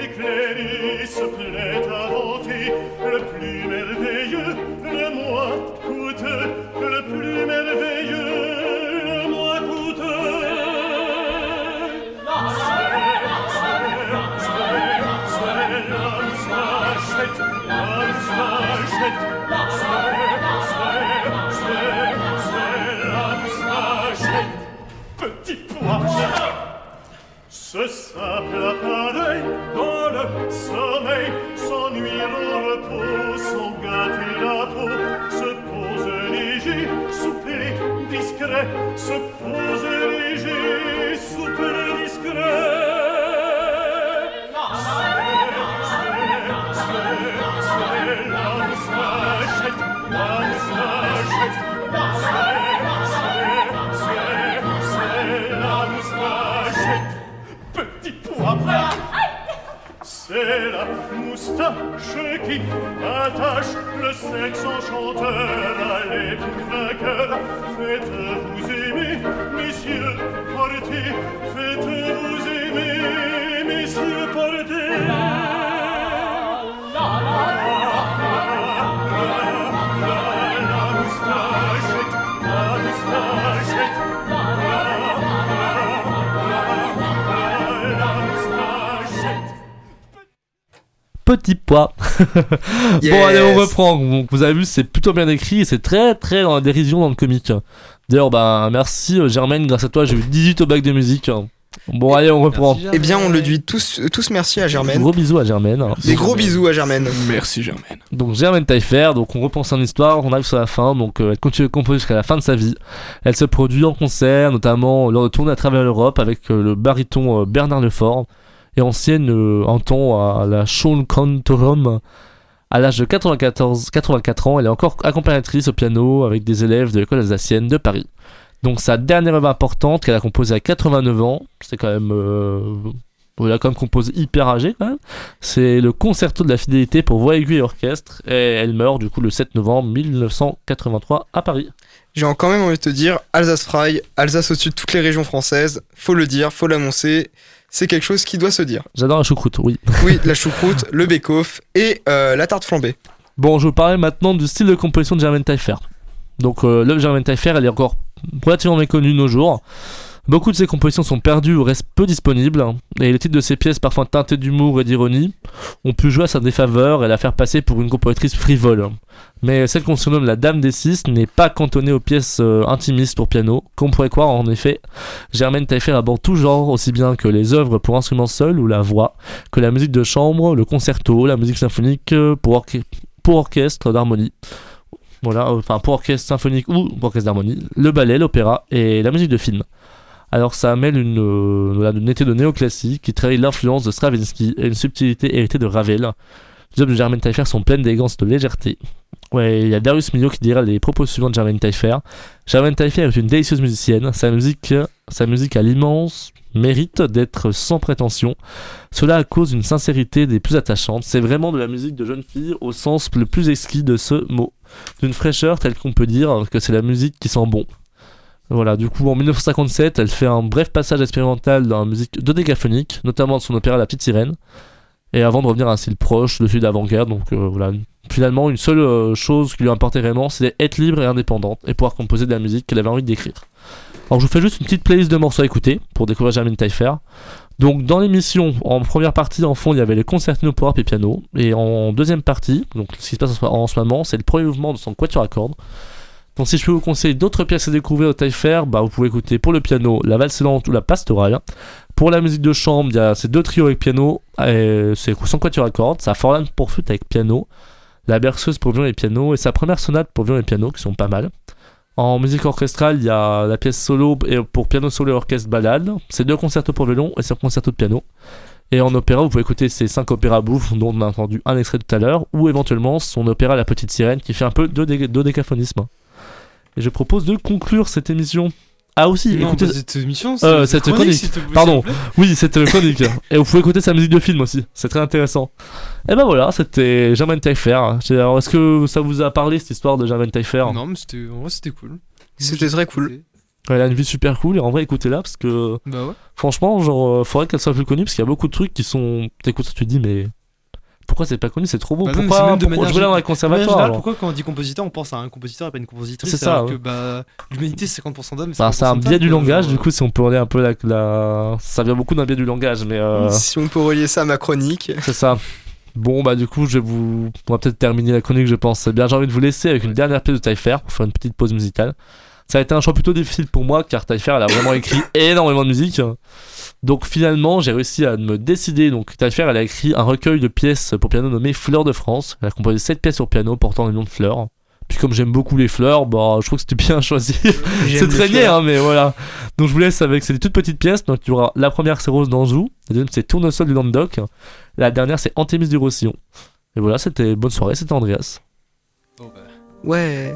Ce simple appareil, dans le sommeil, s'ennuie au repos, sans gâter la peau, se pose léger, souple, discret, se pose léger, souple, la moustache qui attache le sexe enchanteur à l'époux vainqueur. Faites-vous aimer, messieurs, portez, faites-vous aimer, messieurs, portez. Petit Pois. Yes. [LAUGHS] Bon, allez, on reprend. Donc, vous avez vu, c'est plutôt bien écrit et c'est très, très dans la dérision dans le comique. D'ailleurs, bah, merci euh, Germaine, grâce à toi, j'ai eu 18 au bac de musique. Bon, allez, on reprend. Merci, Eh bien, on le dit tous, tous merci à Germaine. Gros bisous à Germaine. Des gros bisous à Germaine. Merci Germaine. Donc Germaine Taillefer, donc on reprend son histoire, on arrive sur la fin, donc euh, elle continue de composer jusqu'à la fin de sa vie. Elle se produit en concert, notamment lors de tournées à travers l'Europe avec euh, le baryton euh, Bernard Lefort et ancienne euh, un temps à la Sean. À l'âge de 94, 84 ans, elle est encore accompagnatrice au piano avec des élèves de l'école alsacienne de Paris. Donc sa dernière œuvre importante qu'elle a composée à 89 ans, c'est quand même... euh, elle a quand même composé hyper âgé quand même. C'est le concerto de la fidélité pour voix aiguë et orchestre. Et elle meurt du coup le 7 novembre 1983 à Paris. J'ai quand même envie de te dire, Alsace Fry, Alsace au-dessus de toutes les régions françaises, faut le dire, faut l'annoncer, c'est quelque chose qui doit se dire. J'adore la choucroute, oui. [LAUGHS] Oui, la choucroute, le bake-off et euh, la tarte flambée. Bon, je vous parler maintenant du style de composition de Germaine Taillefer. Donc euh, l'œuvre Germaine Taillefer, elle est encore relativement méconnue de nos jours. Beaucoup de ses compositions sont perdues ou restent peu disponibles, et les titres de ses pièces, parfois teintés d'humour et d'ironie, ont pu jouer à sa défaveur et la faire passer pour une compositrice frivole. Mais celle qu'on surnomme la Dame des Six n'est pas cantonnée aux pièces euh, intimistes pour piano, qu'on pourrait croire en effet. Germaine Taillefer aborde tout genre, aussi bien que les œuvres pour instruments seuls ou la voix, que la musique de chambre, le concerto, la musique symphonique euh, pour orchestre d'harmonie. Voilà, euh, enfin pour orchestre symphonique ou pour orchestre d'harmonie, le ballet, l'opéra et la musique de film. Alors ça mêle une, euh, une de néoclassique qui trahit l'influence de Stravinsky et une subtilité héritée de Ravel. Les œuvres de Germaine Taillefer sont pleines d'élégance de légèreté. Ouais, il y a Darius Milhaud qui dira les propos suivants de Germaine Taillefer. Germaine Taillefer est une délicieuse musicienne. Sa musique, sa musique a l'immense mérite d'être sans prétention. Cela à cause d'une sincérité des plus attachantes. C'est vraiment de la musique de jeune fille au sens le plus exquis de ce mot. D'une fraîcheur telle qu'on peut dire que c'est la musique qui sent bon. Voilà, du coup, en 1957, elle fait un bref passage expérimental dans la musique dodécaphonique, notamment de son opéra La Petite Sirène, et avant de revenir à un style proche, le sud d'avant-guerre. Donc euh, voilà, finalement, une seule euh, chose qui lui importait vraiment, c'était être libre et indépendante, et pouvoir composer de la musique qu'elle avait envie d'écrire. Alors je vous fais juste une petite playlist de morceaux à écouter pour découvrir Germaine Taillefer. Donc dans l'émission, en première partie, en fond, il y avait les concertino pour harpe et piano, et en deuxième partie, donc ce qui se passe en ce moment, c'est le premier mouvement de son quatuor à cordes. Donc si je peux vous conseiller d'autres pièces à découvrir au Taillefer, bah vous pouvez écouter pour le piano la valse lente ou la pastorale. Pour la musique de chambre, il y a ces deux trios avec piano, c'est son quatuor à cordes, sa forlane pour flûte avec piano, la berceuse pour violon et piano, et sa première sonate pour violon et piano, qui sont pas mal. En musique orchestrale, il y a la pièce solo pour piano solo et orchestre balade, c'est deux concertos pour violon et c'est un concerto de piano. Et en opéra, vous pouvez écouter ces cinq opéras bouffes dont on a entendu un extrait tout à l'heure, ou éventuellement son opéra La Petite Sirène qui fait un peu de dé- dodécaphonisme. Et je propose de conclure cette émission. Ah aussi, Non, écoutez bah, cette émission, Euh, c'est cette chronique. Pardon. Oui, c'était le chronique. Et vous pouvez écouter sa musique de film aussi. C'est très intéressant. Et ben voilà, c'était Germaine Taillefer. Alors, est-ce que ça vous a parlé cette histoire de Germaine Taillefer Non, mais c'était en vrai, c'était cool. C'était très cool. Elle a une vie super cool et en vrai, écoutez-la parce que Bah ouais. franchement, genre, euh, faudrait qu'elle soit plus connue parce qu'il y a beaucoup de trucs qui sont. T'écoutes ça, tu te dis, mais pourquoi c'est pas connu C'est trop beau. Bah pourquoi même de pourquoi manière je vais là dans générale, alors Pourquoi quand on dit compositeur, on pense à un compositeur et pas une compositrice C'est ça, alors ouais. que bah, l'humanité c'est 50% d'hommes. Enfin, c'est un 50% de biais du langage, genre, du coup, si on peut aller un peu la. la- Ça vient beaucoup d'un biais du langage, mais. euh, Si on peut relier ça à ma chronique. C'est ça. Bon, bah, du coup, je vais vous. On va peut-être terminer la chronique, je pense. Eh bien, j'ai envie de vous laisser avec une dernière pièce de Taillefer pour faire une petite pause musicale. Ça a été un choix plutôt difficile pour moi car Taillefer, elle a vraiment écrit [LAUGHS] énormément de musique. Donc, finalement, j'ai réussi à me décider. Donc, Taillefer, elle a écrit un recueil de pièces pour piano nommé Fleurs de France. Elle a composé 7 pièces sur piano portant le nom de fleurs. Puis, comme j'aime beaucoup les fleurs, bah, je trouve que c'était bien [LAUGHS] choisi. c'est très bien, hein, mais voilà. Donc, je vous laisse avec ces toutes petites pièces. Donc, il y aura la première, c'est Rose d'Anjou. La deuxième, c'est Tournesol du Languedoc. La dernière, c'est Antémis du Roussillon. Et voilà, c'était bonne soirée, c'était Andreas. Ouais.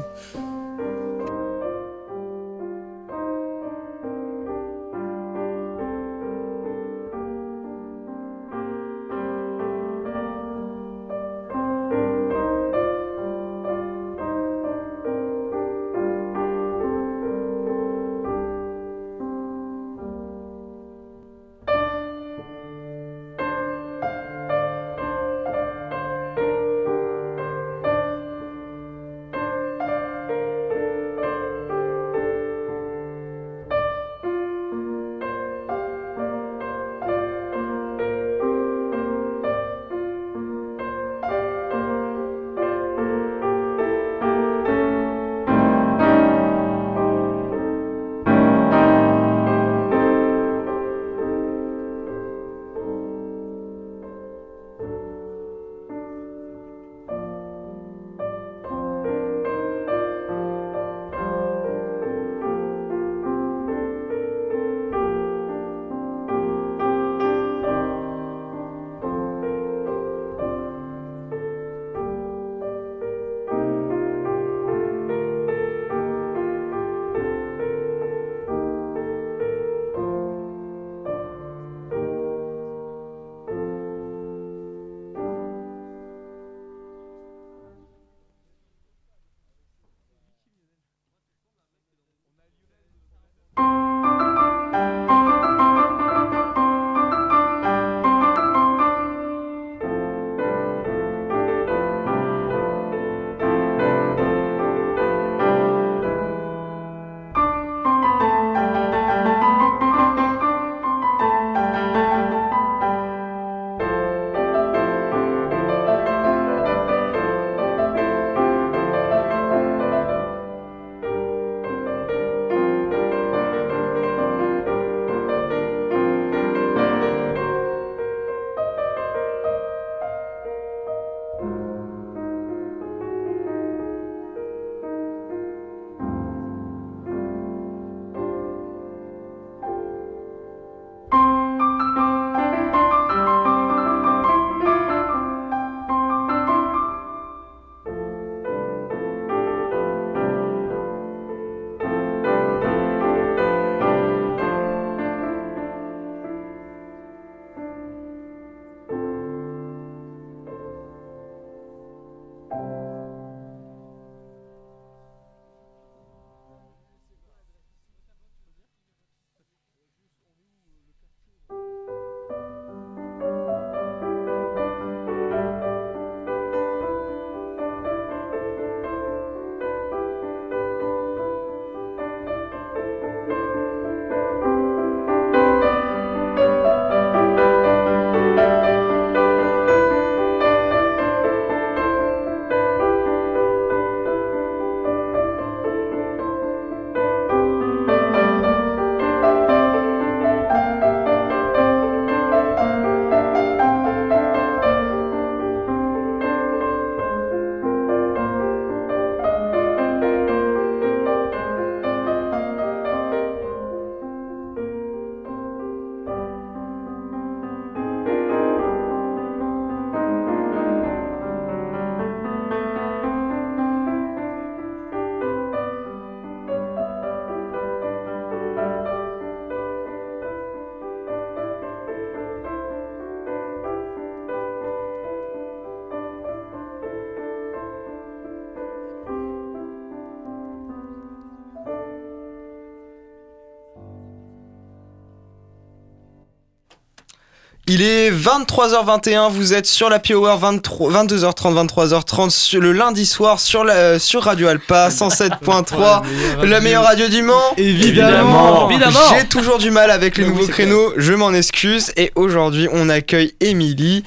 Il est 23h21, vous êtes sur la Power 23, 22h30, 23h30 sur le lundi soir sur, la, sur Radio Alpa 107.3, [LAUGHS] la meilleure radio du Mans. Évidemment. Évidemment. J'ai toujours du mal avec les nouveaux créneaux, je m'en excuse. Et aujourd'hui, on accueille Émilie.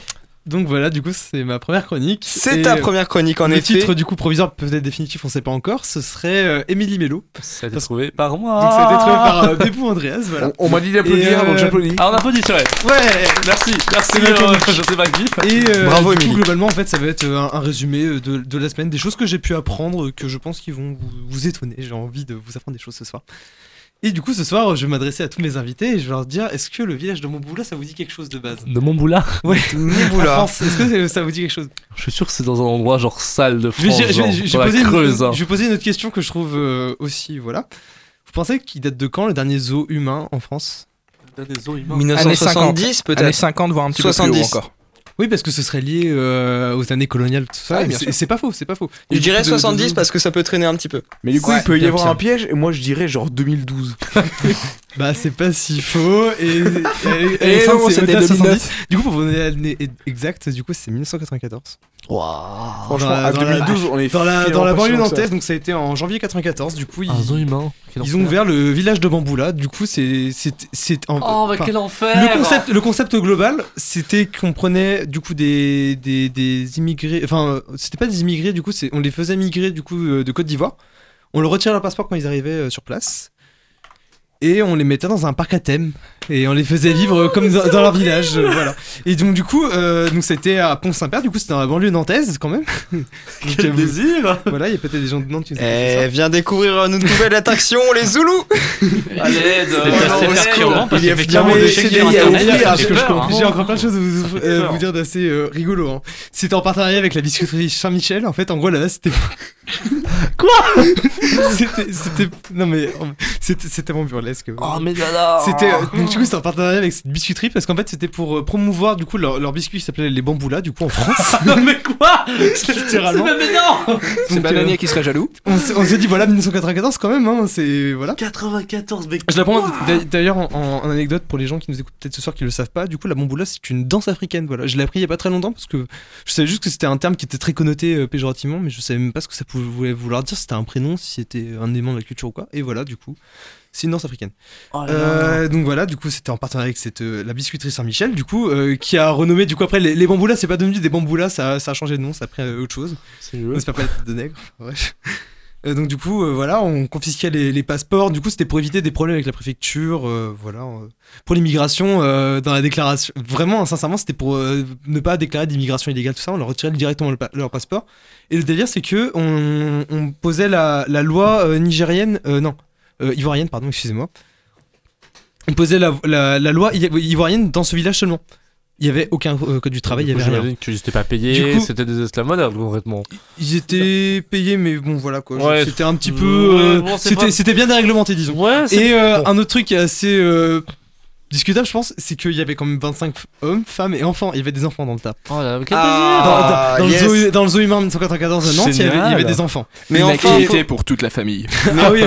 Donc voilà, du coup, c'est ma première chronique. C'est ta première chronique en le effet. titre du coup provisoire, peut-être définitif, on sait pas encore. Ce serait euh, Émilie Mello. Ça a été trouvé par moi. Donc ça a été trouvé par euh, Bébou Andreas. Voilà. On, on m'a dit d'applaudir, euh, donc j'applaudis. Ah, on applaudit, c'est vrai. Ouais. Merci, merci. Euh, je sais pas qui. Et euh, Bravo, du coup, Émilie. globalement, en fait, ça va être un, un résumé de, de la semaine, des choses que j'ai pu apprendre, que je pense qui vont vous, vous étonner. J'ai envie de vous apprendre des choses ce soir. Et du coup, ce soir, je vais m'adresser à tous mes invités et je vais leur dire est-ce que le village de Montboula, ça vous dit quelque chose de base? De mon boula. Ouais, Montboula. France, Est-ce que ça vous dit quelque chose? Je suis sûr que c'est dans un endroit genre salle de France. je vais- genre, je une, hein. je vais poser une autre question que je trouve euh, aussi. Voilà. Vous pensez qu'il date de quand le dernier zoo humain en France? Des eaux humains. 1970 Années peut-être 50, voire un petit peu 70. plus haut encore. Oui, parce que ce serait lié euh, aux années coloniales, tout ça. C'est- pas faux, c'est pas faux. Je dirais beaucoup de- de 70 zoos- parce que ça peut traîner un petit peu. Mais du coup, Ouais, il peut y avoir un piège, et moi je dirais genre 2012. Bah, c'est pas si faux. Et, et, Et Alexandre, non, c'est c'était au-delà de 2009. Du coup, pour vous donner l'année exacte, du coup, c'est 1994. Franchement, Dans la- à dans la- 2012, on est Dans la, dans la banlieue ça. nantaise, donc ça a été en janvier 94. Du coup, ils, Un zoo humain. Quel ils ont ouvert le village de Bamboula. Du coup, c'est. c'est- c'est en- Oh, bah quel enfer Le concept, le concept global, c'était qu'on prenait du coup des, des, des immigrés, enfin c'était pas des immigrés du coup, c'est on les faisait migrer du coup euh, de Côte d'Ivoire, on leur retirait leur passeport quand ils arrivaient euh, sur place et on les mettait dans un parc à thème et on les faisait vivre euh, comme dans, dans leur village, euh, voilà. Et donc du coup, euh, donc c'était à Pont-Saint-Père, du coup c'était dans la banlieue nantaise quand même. [LAUGHS] Donc, Quel vous- désir Voilà, il y a peut-être des gens de Nantes qui Eh, viens découvrir une nouvelle attraction, les Zoulous [LAUGHS] Allez, Il y a finalement des hein. J'ai encore plein de choses à vous, fait euh, dire d'assez euh, rigolo. Hein. C'était en partenariat avec la biscuiterie Saint-Michel. En fait, en gros, là, c'était. [LAUGHS] Quoi? C'était. C'était. Non, mais. euh, C'était c'était burlesque. Oh, mais là là C'était. euh, du coup, c'était en partenariat avec cette biscuiterie parce qu'en fait, c'était pour euh, promouvoir du coup leur, leur biscuit qui s'appelait les bamboulas, du coup, en France. [LAUGHS] Non, mais quoi? [LAUGHS] C'est Littéralement. même énorme C'est Donc, Bananier euh, qui serait jaloux. on s'est on s'est dit, voilà, 1994 quand même, hein, c'est. Voilà. 94 mec. Je l'apprends d'a- d'ailleurs en, en- en anecdote pour les gens qui nous écoutent peut-être ce soir qui le savent pas. Du coup, la bamboula c'est une danse africaine. Voilà, je l'ai appris il y a pas très longtemps parce que je savais juste que c'était un terme qui était très connoté euh, péjorativement, mais je savais même pas ce que ça pouvait vouloir dire. si C'était un prénom, si c'était un élément de la culture ou quoi. Et voilà, du coup, c'est une danse africaine. Oh là là. Euh, donc voilà, du coup, c'était en partenariat avec cette, euh, la biscuiterie Saint-Michel, du coup, euh, qui a renommé. Du coup, après, les, les bamboulas, c'est pas devenu des bamboulas, ça, ça a changé de nom, ça a pris autre chose. C'est pas pas de nègre. Bref. Euh, donc du coup, euh, voilà, on confisquait les, les passeports. Du coup, c'était pour éviter des problèmes avec la préfecture. euh, voilà, pour l'immigration, dans la déclaration, vraiment, sincèrement, c'était pour ne pas déclarer d'immigration illégale, tout ça. On leur retirait directement le pa- leur passeport. Et le délire, c'est que on, on posait la, la loi nigérienne, non, euh, ivoirienne, pardon, excusez-moi. On posait la, la, la loi ivoirienne dans ce village seulement. Il y avait aucun euh, code du travail, il y avait rien. Que j'étais pas payé, c'était des esclaves modernes concrètement. Ils étaient payés, mais bon, voilà quoi. Ouais. C'était un petit peu. Euh, bon, c'était pas- bien déréglementé, disons. Ouais, Et euh, bon. un autre truc qui est assez euh, discutable, je pense, c'est qu'il y avait quand même 25 hommes, femmes et enfants. Il y avait des enfants dans le tas. Oh là, quel Ah, dans, dans- dans yes. le zoo, dans le zoo humain de 1994 de Nantes, il y, avait, il y avait Génial. des enfants. Mais Une enfin, activité faut- pour toute la famille. [LAUGHS] Ah oui,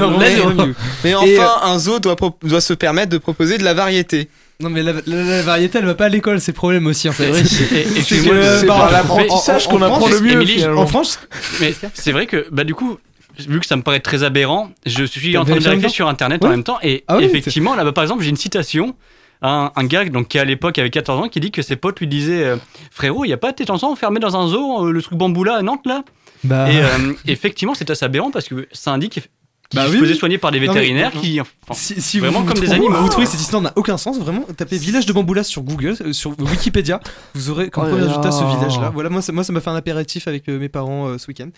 Mais- enfin un zoo doit, se permettre de proposer de la variété. Non, mais la, la- la variété, elle va pas à l'école, c'est problème aussi en fait. Et- C'est l'apprentissage en- qu'on en apprend France, le mieux. Émilie. En France, Mais c'est vrai que, bah, du coup, vu que ça me paraît très aberrant, je suis en train de vérifier sur internet Ouais. en même temps. Et Ah oui, effectivement, là-bas, par exemple, j'ai une citation. Un, un gars donc, qui à l'époque avait 14 ans qui dit que ses potes lui disaient euh, Frérot, il n'y a pas tes chansons enfermées dans un zoo, euh, le truc bamboula à Nantes là? Bah, Et euh, effectivement, c'est assez aberrant parce que ça indique qu'il Bah se oui, faisait oui. soigner par des Non, mais- vétérinaires qui. enfin, Si, si Vraiment vous, comme vous des trouvez- animaux. Vous trouvez cette histoire n'a aucun sens, vraiment. Tapez village de Bamboulas sur Google, euh, sur Wikipédia, vous aurez comme Oh premier là résultat ce là. village-là. Voilà, moi, ça- moi ça m'a fait un apéritif avec euh, mes parents euh, ce week-end.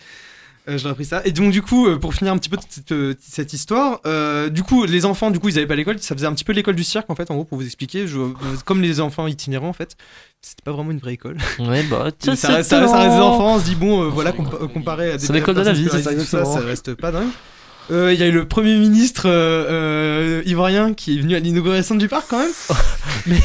Euh, ai appris ça. Et donc, du coup, euh, pour finir un petit peu cette, euh, cette histoire, euh, du coup, les enfants, du coup, ils avaient pas l'école. Ça faisait un petit peu l'école du cirque, en fait, en gros, pour vous expliquer. Je, comme les enfants itinérants, en fait, c'était pas vraiment une vraie école. Ouais, bah, [LAUGHS] ça, ça reste- ça reste des enfants. On se dit, bon, voilà, compa- comparé à des C'est l'école de la vie, c'est ça, ça reste pas dingue. Euh, Il y a eu le premier ministre euh, euh, ivoirien qui est venu à l'inauguration du parc quand même. [LAUGHS]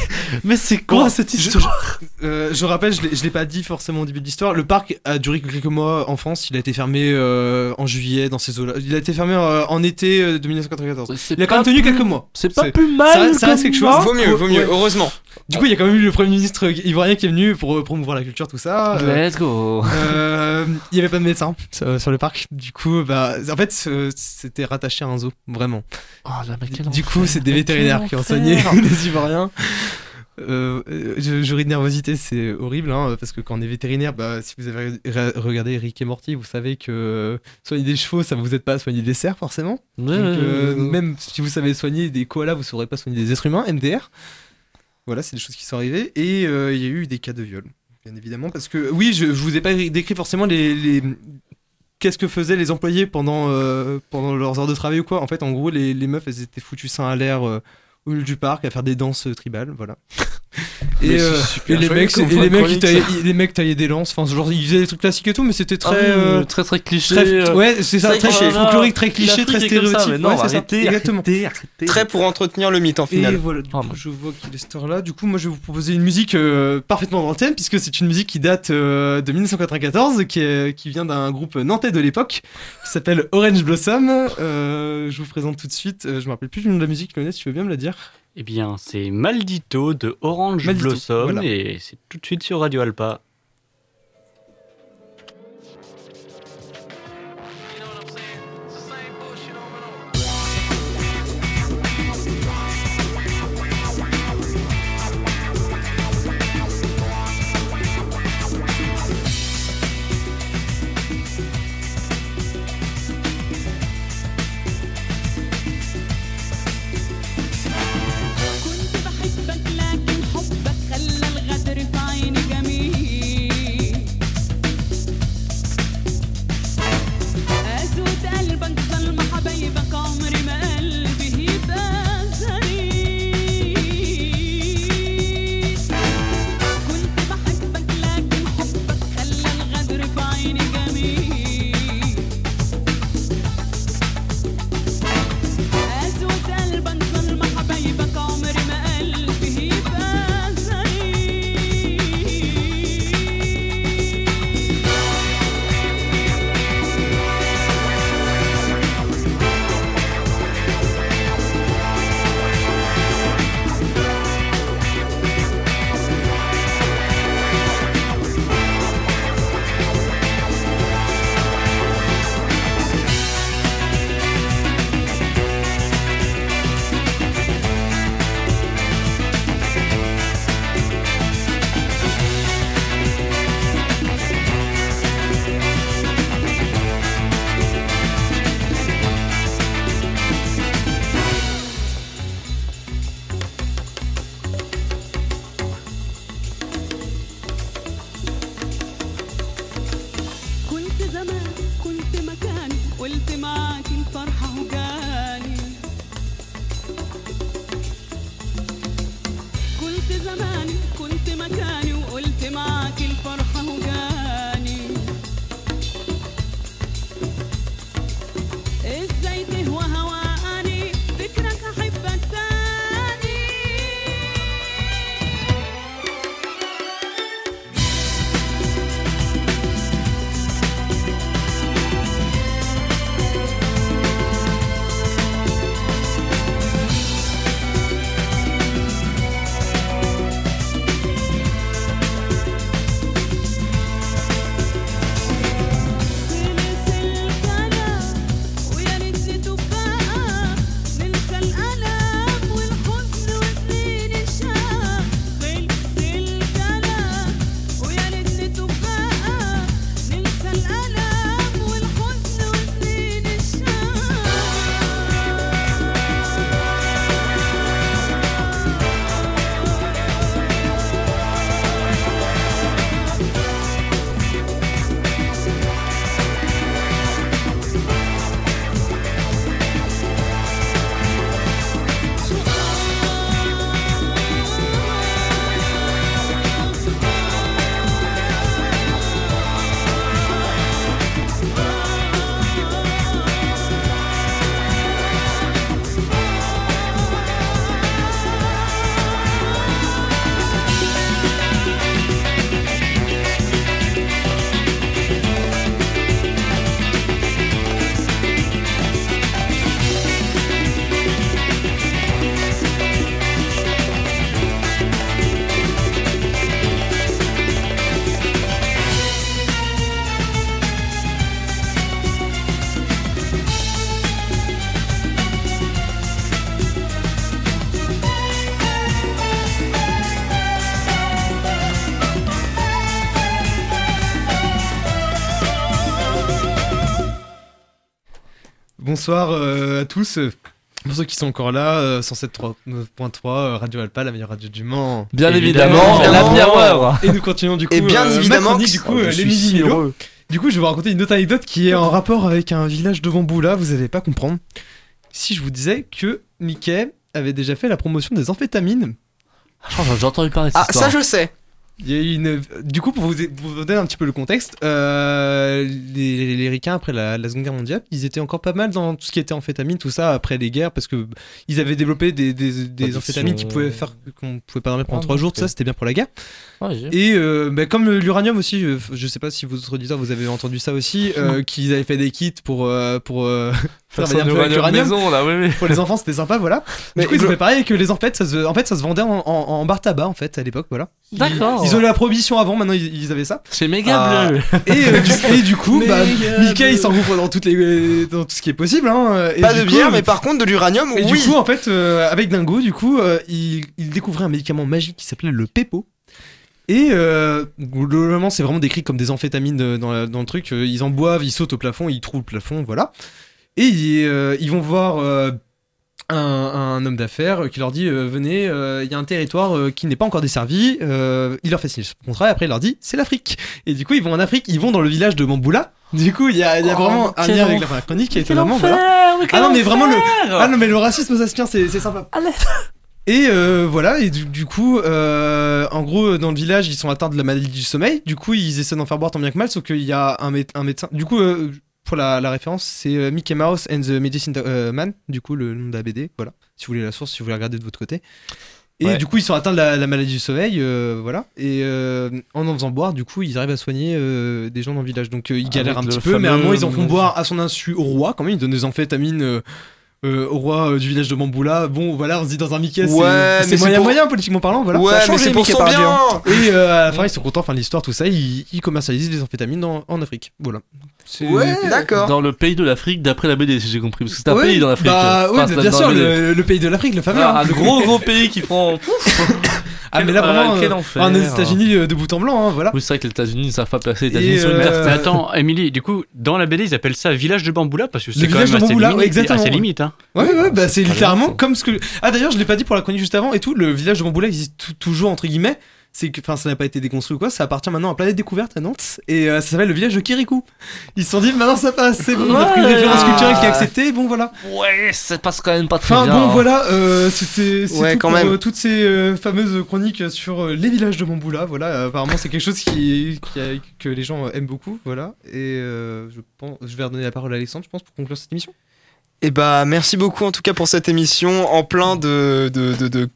Mais c'est quoi Bon, cette je- histoire Euh, je rappelle, je l'ai- je l'ai pas dit forcément au début de l'histoire. Le parc a duré que quelques mois en France. Il a été fermé euh, en juillet dans ces eaux-là. Il a été fermé euh, en été euh, de 1994. C'est Il a quand même tenu plus- quelques mois. C'est pas C'est- plus mal. ça reste- ça reste quelque chose. Vaut mieux, vaut mieux, Ouais. heureusement. Du coup, il y a quand même eu le premier ministre ivoirien qui est venu pour promouvoir la culture, tout ça. Euh, Let's go. euh, il y avait pas de médecin sur, sur le parc. Du coup, bah, en fait, euh, c'était rattaché à un zoo, vraiment. Oh là, Du coup, c'est des vétérinaires qui ont soigné [LAUGHS] les Ivoiriens. Euh, ris de nervosité, c'est horrible, hein, parce que quand on est vétérinaire, bah, si vous avez re- regardé Rick et Morty, vous savez que euh, soigner des chevaux, ça vous aide pas à soigner des cerfs, forcément. Ouais, Donc, ouais, euh, ouais, ouais. même si vous savez soigner des koalas, vous saurez pas soigner des êtres humains, MDR. Voilà, c'est des choses qui sont arrivées. Et euh, il y a eu des cas de viol, bien évidemment, parce que oui, je, je vous ai pas décrit forcément les. les- Qu'est-ce que faisaient les employés pendant, euh, pendant leurs heures de travail ou quoi En fait, en gros, les, les meufs, elles étaient foutues seins à l'air euh, au milieu du parc à faire des danses tribales, voilà. Et, euh, et les mecs, et les mecs, taillaient, les mecs taillaient des lances. Enfin, genre, ils faisaient des trucs classiques et tout, mais c'était Ah très, oui, euh, très très cliché. très, euh, ouais, c'est ça, très très cliché. folklorique, très cliché, très stéréotype. non, ouais, arrêtez, exactement. arrêtez, arrêtez. Très pour entretenir le mythe en Et finale. voilà, du Ah, coup, je vois qu'il est cette heure-là. Du coup, moi, je vais vous proposer une musique euh, parfaitement dans le thème, puisque c'est une musique qui date euh, de 1994, qui, est- qui vient d'un groupe nantais de l'époque, qui s'appelle Orange Blossom. Euh, je vous présente tout de suite. euh, je me rappelle plus du nom de la musique, Lionel, si tu veux bien me la dire. Eh bien, c'est Maldito de Orange Maldito, Blossom voilà. et c'est tout de suite sur Radio Alpa. Bonsoir euh, à tous. Pour ceux qui sont encore là, euh, 107.3 euh, Radio Alpa, la meilleure radio du Mans. Bien évidemment, la Hour. Et nous continuons du coup. Et bien euh, évidemment du coup, Oh, euh, je les suis heureux. Du coup, je vais vous raconter une autre anecdote qui est en rapport avec un village de bambou là. Vous allez pas comprendre. Si je vous disais que Mickey avait déjà fait la promotion des amphétamines. Oh, J'ai entendu parler de cette Ah, ça je sais. Il y a eu une. Du coup, pour vous, pour vous donner un petit peu le contexte, euh, les, les, les Ricains, après la, la Seconde Guerre mondiale, ils étaient encore pas mal dans tout ce qui était amphétamine, tout ça, après les guerres, parce que ils avaient développé des, des, des Addiction. amphétamines qui pouvaient faire qu'on pouvait pas dormir pendant Ah, trois jours, tout ça, c'était bien pour la guerre. Ouais, Et euh, bah, comme l'uranium aussi, euh, je sais pas si vous autres auditeurs vous avez entendu ça aussi, euh, qu'ils avaient fait des kits pour pour Faire travailler ça un peu avec l'uranium. maison, là, oui, oui. Pour les enfants, c'était sympa, voilà. [LAUGHS] Mais du coup, ils ont fait pareil que les ça se, en fait, ça se vendait en, en, en bar tabac en fait à l'époque, voilà. D'accord. Ils ont eu la prohibition avant, maintenant ils, ils avaient ça. C'est méga Ah. bleu. Et, euh, du, et du coup, bah, Mickey il s'engouffre dans, toutes les, dans tout ce qui est possible. Hein, et Pas de coup, bière, mais par contre de l'uranium, Et oui. du coup, en fait, euh, avec Dingo, du coup, euh, il, il découvrait un médicament magique qui s'appelait le Pepo. Et euh, globalement, c'est vraiment décrit comme des amphétamines euh, dans, la- dans le truc. Euh, Ils en boivent, ils sautent au plafond, ils trouvent le plafond, voilà. Et ils, euh, ils vont voir euh, un, un homme d'affaires qui leur dit euh, Venez, euh, il y a un territoire euh, qui n'est pas encore desservi. Il leur fait signer ce contrat et après il leur dit C'est l'Afrique. Et du coup, ils vont en Afrique, ils vont dans le village de Mamboula. Du coup, il y a, il y a Oh, vraiment un lien avec la chronique qui est étonnamment. voilà. Ah non, mais vraiment le. Ah non, mais le racisme, ça se tient, c'est c'est sympa. Et euh, voilà, et du, du coup, euh, en gros, dans le village, ils sont atteints de la maladie du sommeil. Du coup, ils essaient d'en faire boire tant bien que mal, sauf qu'il y a un, mé- un médecin. Du coup, euh, pour la, la référence, c'est euh, Mickey Mouse and the Medicine euh, Man, du coup, le nom de la BD. Voilà, si vous voulez la source, si vous voulez regarder de votre côté. Et Ouais. du coup, ils sont atteints de la, la maladie du sommeil, euh, voilà. Et euh, en en faisant boire, du coup, ils arrivent à soigner euh, des gens dans le village. Donc, ils galèrent Avec un petit peu, mais à un moment, ils en font boire à son insu au roi, quand même. Ils donnent des amphétamines. Euh, au roi euh, du village de Mamboula, bon voilà, on se dit dans un Mickey, c'est- Ouais, moyen pour- moyen politiquement parlant, voilà. ouais, Ça a mais changé, c'est pour Mickey son par bien. Et euh, à la fin, ils sont contents, fin de l'histoire, tout ça, ils, ils commercialisent les amphétamines en Afrique. Voilà. C'est- Ouais, d'accord. Dans le pays de l'Afrique, d'après la BD, si j'ai compris. Parce que c'est un Ouais, pays dans l'Afrique. Bah, Enfin, c'est bien sûr, le pays de l'Afrique, le fameux. Ah, hein. un gros gros pays qui prend. [LAUGHS] Ah, mais là, Quel- vraiment, ah, quel enfer. un des États-Unis euh, de bout en blanc, hein, voilà. Oui, c'est vrai que les États-Unis ne savent pas placer les États-Unis sur une euh, carte. Mais attends, Émilie, du coup, dans la BD, ils appellent ça village de Bamboula parce que c'est quand village même de assez Bamboula, limite. exactement. assez limite, hein. Ouais, ouais, bah, c'est très littéralement comme ce que. Ah, d'ailleurs, je l'ai pas dit pour la chronique juste avant et tout, le village de Bamboula existe tou- toujours, entre guillemets. C'est que, enfin, ça n'a pas été déconstruit ou quoi, ça appartient maintenant à Planète Découverte à Nantes et euh, ça s'appelle le village de Kirikou. Ils se sont dit, maintenant ça passe, c'est bon, on a pris une référence culturelle qui est acceptée, bon voilà. Ouais, ça passe quand même pas très Enfin bien. bon, hein. voilà, euh, c'était Ouais, tout quand pour, même. euh, toutes ces euh, fameuses chroniques sur euh, les villages de Bamboula. Voilà, euh, apparemment c'est quelque chose qui, qui a- que les gens aiment beaucoup. Voilà, et euh, je pense, je vais redonner la parole à Alexandre, je pense, pour conclure cette émission. Et bah merci beaucoup en tout cas pour cette émission en plein de de de, de,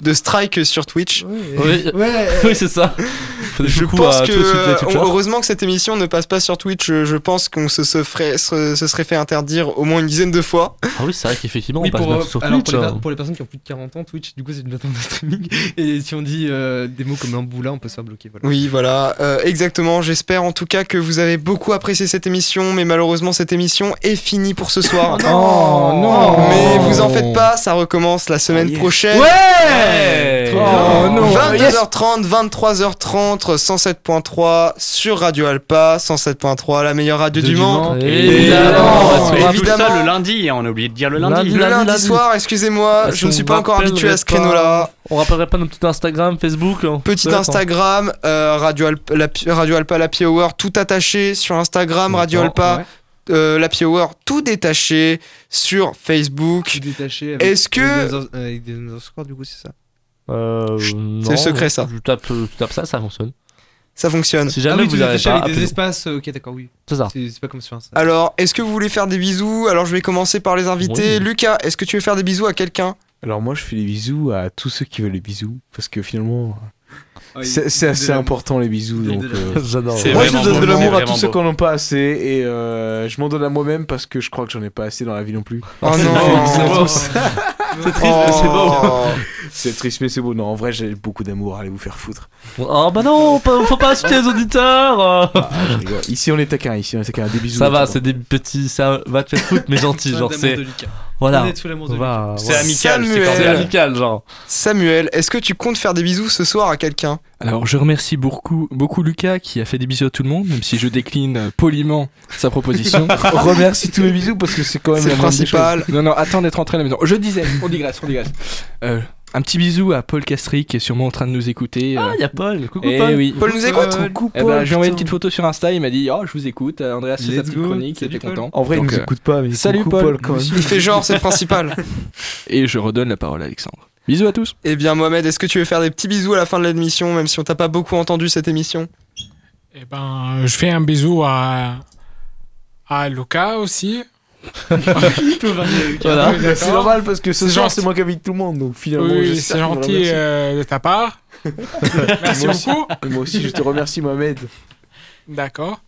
de strike sur Twitch. Oui, Ouais. oui c'est ça. [LAUGHS] Je pense à que Twitchers. heureusement que cette émission ne passe pas sur Twitch. Je, je pense qu'on se, se ferait se, se serait fait interdire au moins une dizaine de fois. Ah oui, c'est vrai qu'effectivement, Oui, on passe pour, euh, sur alors, Twitch. pour, les, per- pour les personnes qui ont plus de 40 ans, Twitch, du coup, c'est une plateforme de streaming. Et si on dit euh, des mots comme Bamboula, on peut se faire bloquer. Voilà. Oui, voilà, euh, exactement. J'espère en tout cas que vous avez beaucoup apprécié cette émission, mais malheureusement cette émission est finie pour ce soir. Oh non Mais vous en faites pas, ça recommence la semaine yes. prochaine. Ouais Oh non 22h30, 23h30, 107.3 sur Radio Alpa, 107.3, la meilleure radio De du. Mans. Évidemment, ça évidemment. le lundi, hein, on a oublié de dire le lundi. Lundi, Le lundi, lundi. soir, excusez-moi, Est-ce je ne suis pas encore habitué à ce créneau-là. On rappellerait pas notre petit Instagram, Facebook hein Petit Ouais, Instagram, euh, Radio, Alpa, la, Radio Alpa, la Hour, tout attaché sur Instagram, Radio Alpa, Ouais. euh, la Hour, tout détaché sur Facebook. Tout détaché. avec- Est-ce que- Avec des, under- avec des underscores, du coup, c'est ça? Euh, C'est le secret, ça. Tu tapes, tu tapes ça, ça fonctionne. Ça fonctionne. Si Ah jamais oui, tout vous n'avez détaché pas, avec des espaces. euh, Ok, d'accord, oui. C'est ça. C'est pas comme sur Insta. Alors, est-ce que vous voulez faire des bisous? Alors, je vais commencer par les invités. Oui. Lucas, est-ce que tu veux faire des bisous à quelqu'un? Alors moi je fais des bisous à tous ceux qui veulent les bisous parce que finalement Ah, c'est assez important les bisous donc euh, J'adore. C'est moi je donne de l'amour à tous ceux qui en ont pas assez et euh, je m'en donne à moi-même parce que je crois que j'en ai pas assez dans la vie non plus. Oh [LAUGHS] non [LAUGHS] C'est triste, mais c'est beau. Oh. C'est triste mais c'est beau. Non en vrai j'ai beaucoup d'amour, allez vous faire foutre. Oh bah non, pas- faut pas insulter les auditeurs. Ah, je rigole. Ici on est taquin, ici on est taquin, des bisous. Ça va, c'est des petits, ça va te faire foutre, mais [LAUGHS] gentil, genre c'est, voilà, On va, C'est voilà. amical, c'est Samuel. c'est cordial. amical, genre. Samuel, est-ce que tu comptes faire des bisous ce soir à quelqu'un? Alors, je remercie beaucoup, beaucoup Lucas qui a fait des bisous à tout le monde, même si je décline euh, poliment sa proposition. [LAUGHS] Remercie tous mes bisous parce que c'est quand même le principal. Non, non, attends d'être rentré à la maison. Je disais, on digresse, on digresse. Euh, un petit bisou à Paul Castry qui est sûrement en train de nous écouter. Ah, euh. il y a Paul. Coucou Eh Paul. oui. Paul nous écoute Eh ben, j'ai envoyé une petite photo sur Insta, il m'a dit Oh, je vous écoute. Euh, Andreas, c'est sa petite chronique, il Salut, était Paul. content. En vrai, Donc, il nous euh, écoute pas, mais salut, coucou, Paul. quand même. Il fait genre, c'est le principal. [LAUGHS] Et je redonne la parole à Alexandre. Bisous à tous. Eh bien, Mohamed, est-ce que tu veux faire des petits bisous à la fin de l'émission, même si on t'a pas beaucoup entendu cette émission? Eh ben, je fais un bisou à, à Lucas aussi. [LAUGHS] Voilà. Oui, d'accord. C'est normal parce que ce C'est soir, c'est moi qui invite tout le monde, donc finalement, Oui, c'est gentil euh, de ta part. [LAUGHS] Merci Moi beaucoup. Moi aussi, je te remercie, Mohamed. D'accord.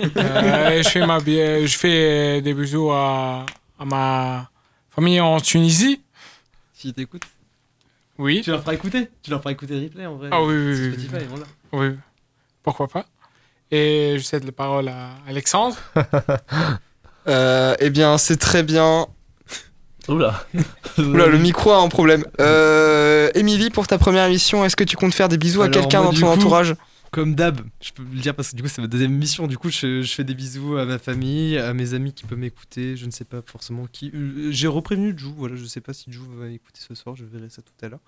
Euh, je fais ma bi- je fais des bisous à, à ma famille en Tunisie. Si t'écoutes. Oui. Tu leur feras écouter. Tu leur feras écouter replay en vrai. Ah oui, oui, oui. Spotify, oui. voilà. Oui. Pourquoi pas. Et je cède la parole à Alexandre. [LAUGHS] euh, Eh bien, c'est très bien. Oula. [LAUGHS] Oula, le micro a un problème. Euh, Émilie, pour ta première émission, est-ce que tu comptes faire des bisous à quelqu'un dans ton coup, entourage? Comme d'hab, je peux le dire parce que du coup c'est ma deuxième émission. Du coup, je, je fais des bisous à ma famille, à mes amis qui peuvent m'écouter. Je ne sais pas forcément qui. Euh, J'ai reprévenu Jou. Voilà, je sais pas si Jou va écouter ce soir. Je verrai ça tout à l'heure.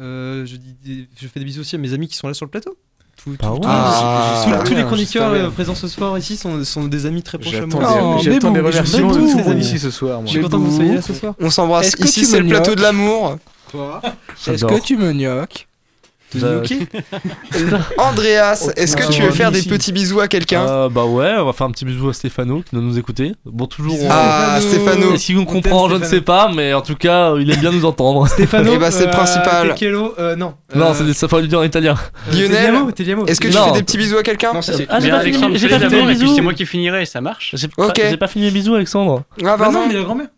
Euh, je, dis des- je fais des bisous aussi à mes amis qui sont là sur le plateau. Tout- tous- Ah, tous- tous les chroniqueurs euh, présents ce soir ici sont, sont des amis très proches à J'attends moi. des, j'attends des remerciements de Bébou, tout le monde Bébou. ici ce soir. moi. Je suis content que vous soyez là ce soir. On s'embrasse. Ici, c'est le plateau de l'amour. Toi Est-ce que tu me gnoques Bah, [LAUGHS] Andreas, est-ce que tu veux faire des petits bisous à quelqu'un Euh, bah ouais, on va faire un petit bisou à Stéphano qui doit nous écouter. Bon, toujours. On- Ah, Stéphano. Qu'il nous On comprend Je ne sais pas, mais en tout cas, il aime bien nous entendre. Stéphano. Eh bah, c'est le principal. Tekelo, euh, non. Non, Euh, c'est ça faut lui dire en italien. euh, Lionel. Est-ce que tu Non. fais des petits bisous à quelqu'un Non. Ah, j'ai pas fini, et puis bisous. c'est moi qui finirai, ça marche. J'ai Ok. pas, j'ai pas fini mes bisous, Alexandre. Ah, Bah pardon. non, mais la grand-mère.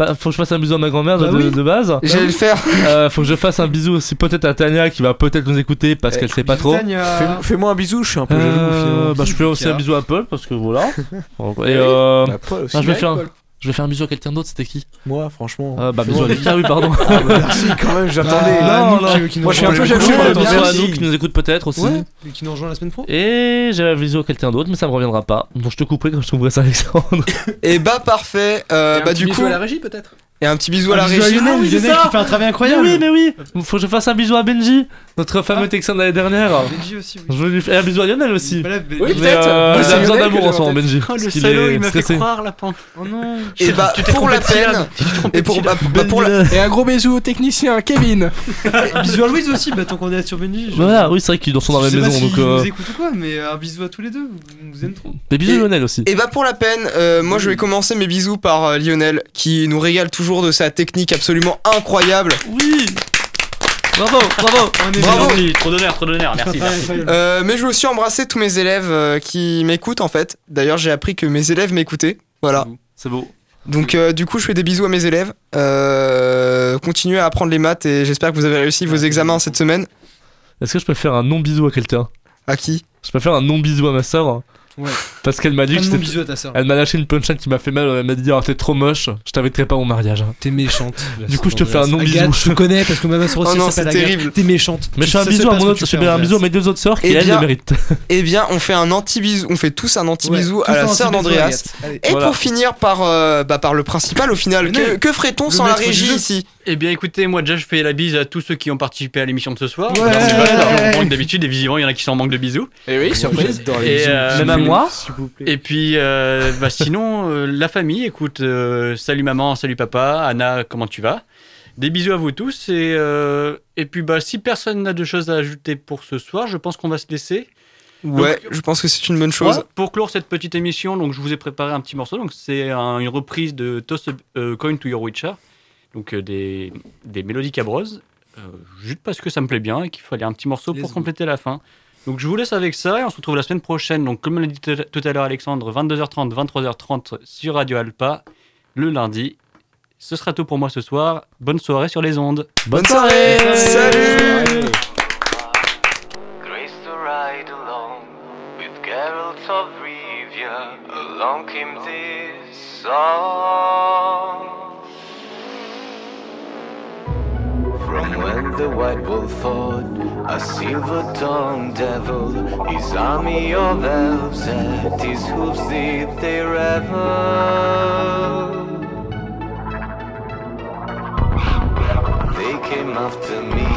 Bah, faut que je fasse un bisou à ma grand-mère de, Bah de- oui. de base. J'allais le faire. Euh, faut que je fasse un bisou aussi peut-être à Tania qui va peut-être nous écouter parce qu'elle sait pas trop. Tania. Fais- Fais-moi un bisou, je suis un peu jaloux Euh, bah, je fais aussi un bisou à Paul parce que voilà. [LAUGHS] Et euh, Bah, Paul aussi. non, je vais faire, Paul. Je vais faire un bisou à quelqu'un d'autre. C'était qui Moi, franchement. euh, Bah, bisou à Lucas, oui, pardon. [LAUGHS] Ah, bah, merci quand même, j'attendais. Ah, Non, non. qui nous Moi, je suis un peu jaloux. Attention à nous qui nous écoute peut-être aussi. Ouais, et qui nous rejoint la semaine pro. Et j'ai un bisou à quelqu'un d'autre, mais ça me reviendra pas. Donc je te couperai quand je trouverai ça, Alexandre. [LAUGHS] Et bah, parfait. Euh, Et un bah, petit du bisou coup. à la régie peut-être Et un petit bisou à la bisou à. Lionel, Ah Lionel ça. qui fait un travail Mais incroyable. oui, mais oui Faut que je fasse un bisou à Benji, notre fameux Texan de l'année dernière. Benji aussi, oui. Je veux lui faire un bisou à Lionel aussi. Voilà, Ben- Oui, peut-être. euh, il c'est a besoin d'amour en ce moment, Benji. Oh, le salaud, est il m'a fait croire la pan. Oh non. Et bah, Tu t'es pour trompé la peine. Et pour, bah, bah, pour la. Et un gros bisou au technicien Kevin. [LAUGHS] Bisous à Louise aussi, bah tant qu'on est sur Benji. je- Voilà, oui, c'est vrai qu'ils sont dans la même maison. Donc, euh, vous écoute ou quoi, mais un bisou à tous les deux. Vous vous aimez trop. Des bisous Et- à Lionel aussi. Et bah pour la peine, euh, moi je vais commencer mes bisous par euh, Lionel qui nous régale toujours de sa technique absolument incroyable. Oui Bravo, bravo On est Bravo. Gentil, Trop d'honneur, trop d'honneur, merci. merci. Euh, mais je veux aussi embrasser tous mes élèves euh, qui m'écoutent en fait. D'ailleurs j'ai appris que mes élèves m'écoutaient. Voilà. C'est beau. Donc euh, du coup je fais des bisous à mes élèves. Euh, continuez à apprendre les maths et j'espère que vous avez réussi vos examens cette semaine. Est-ce que je peux faire un non-bisou à quelqu'un? À qui? Je peux faire un non-bisou à ma soeur Ouais. Parce qu'elle m'a dit que bon j'étais. bisou à ta soeur. Elle m'a lâché une punchline qui m'a fait mal. Elle m'a dit Ah, t'es trop moche, je t'inviterai pas mon mariage. hein. T'es méchante. [LAUGHS] Du coup, je te fais un non-bisou. Agathe, je te connais parce que ma soeur [LAUGHS] aussi Oh non, c'est terrible. T'es méchante. Mais je fais un bisou à mon autre, je fais, un bisou à mes deux autres sœurs qui Eh elles bien- le méritent. [LAUGHS] Eh bien on fait un anti-bisou, on fait tous un anti-bisou Ouais, à la sœur d'Andreas. Et pour finir par, euh, bah, par le principal au final, que, ferait-on sans la régie ici? Eh bien écoutez, moi déjà je fais la bise à tous ceux qui ont participé à l'émission de ce soir. Ouais. Alors, c'est pas là, on manque d'habitude et visiblement il y en a qui sont en manque de bisous. Et oui, surprise. J'adore les Et, bisous. euh, Même à moi S'il vous plaît. Et puis euh, bah, sinon, euh, la famille, écoute, euh, salut maman, salut papa, Anna, comment tu vas? Des bisous à vous tous et, euh, et puis bah, si personne n'a de choses à ajouter pour ce soir, je pense qu'on va se laisser. Ouais, je pense que c'est une bonne chose. Ouais, pour clore cette petite émission, donc je vous ai préparé un petit morceau. Donc c'est un- une reprise de Toss a euh, Coin to Your Witcher, donc euh, des, des mélodies cabreuses, euh, juste parce que ça me plaît bien et qu'il fallait un petit morceau Let's pour go. compléter la fin. Donc je vous laisse avec ça et on se retrouve la semaine prochaine. Donc comme l'a dit tout à- l'heure Alexandre, 22h30, 23h30 sur Radio Alpa le lundi. Ce sera tout pour moi ce soir. Bonne soirée sur les ondes. Bonne soirée Salut Grace When the white wolf fought a silver-tongued devil, his army of elves at his hooves did they revel. They came after me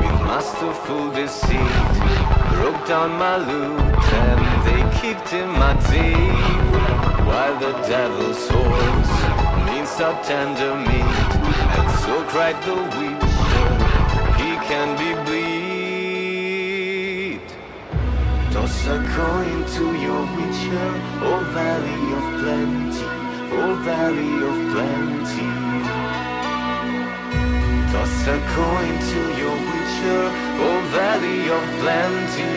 with masterful deceit, broke down my lute and they kicked in my teeth. While the devil's horse minced out tender meat, and so cried the witcher, he can be bleed. Toss a coin to your witcher, oh valley of plenty, oh valley of plenty. Toss a coin to your witcher, oh valley of plenty.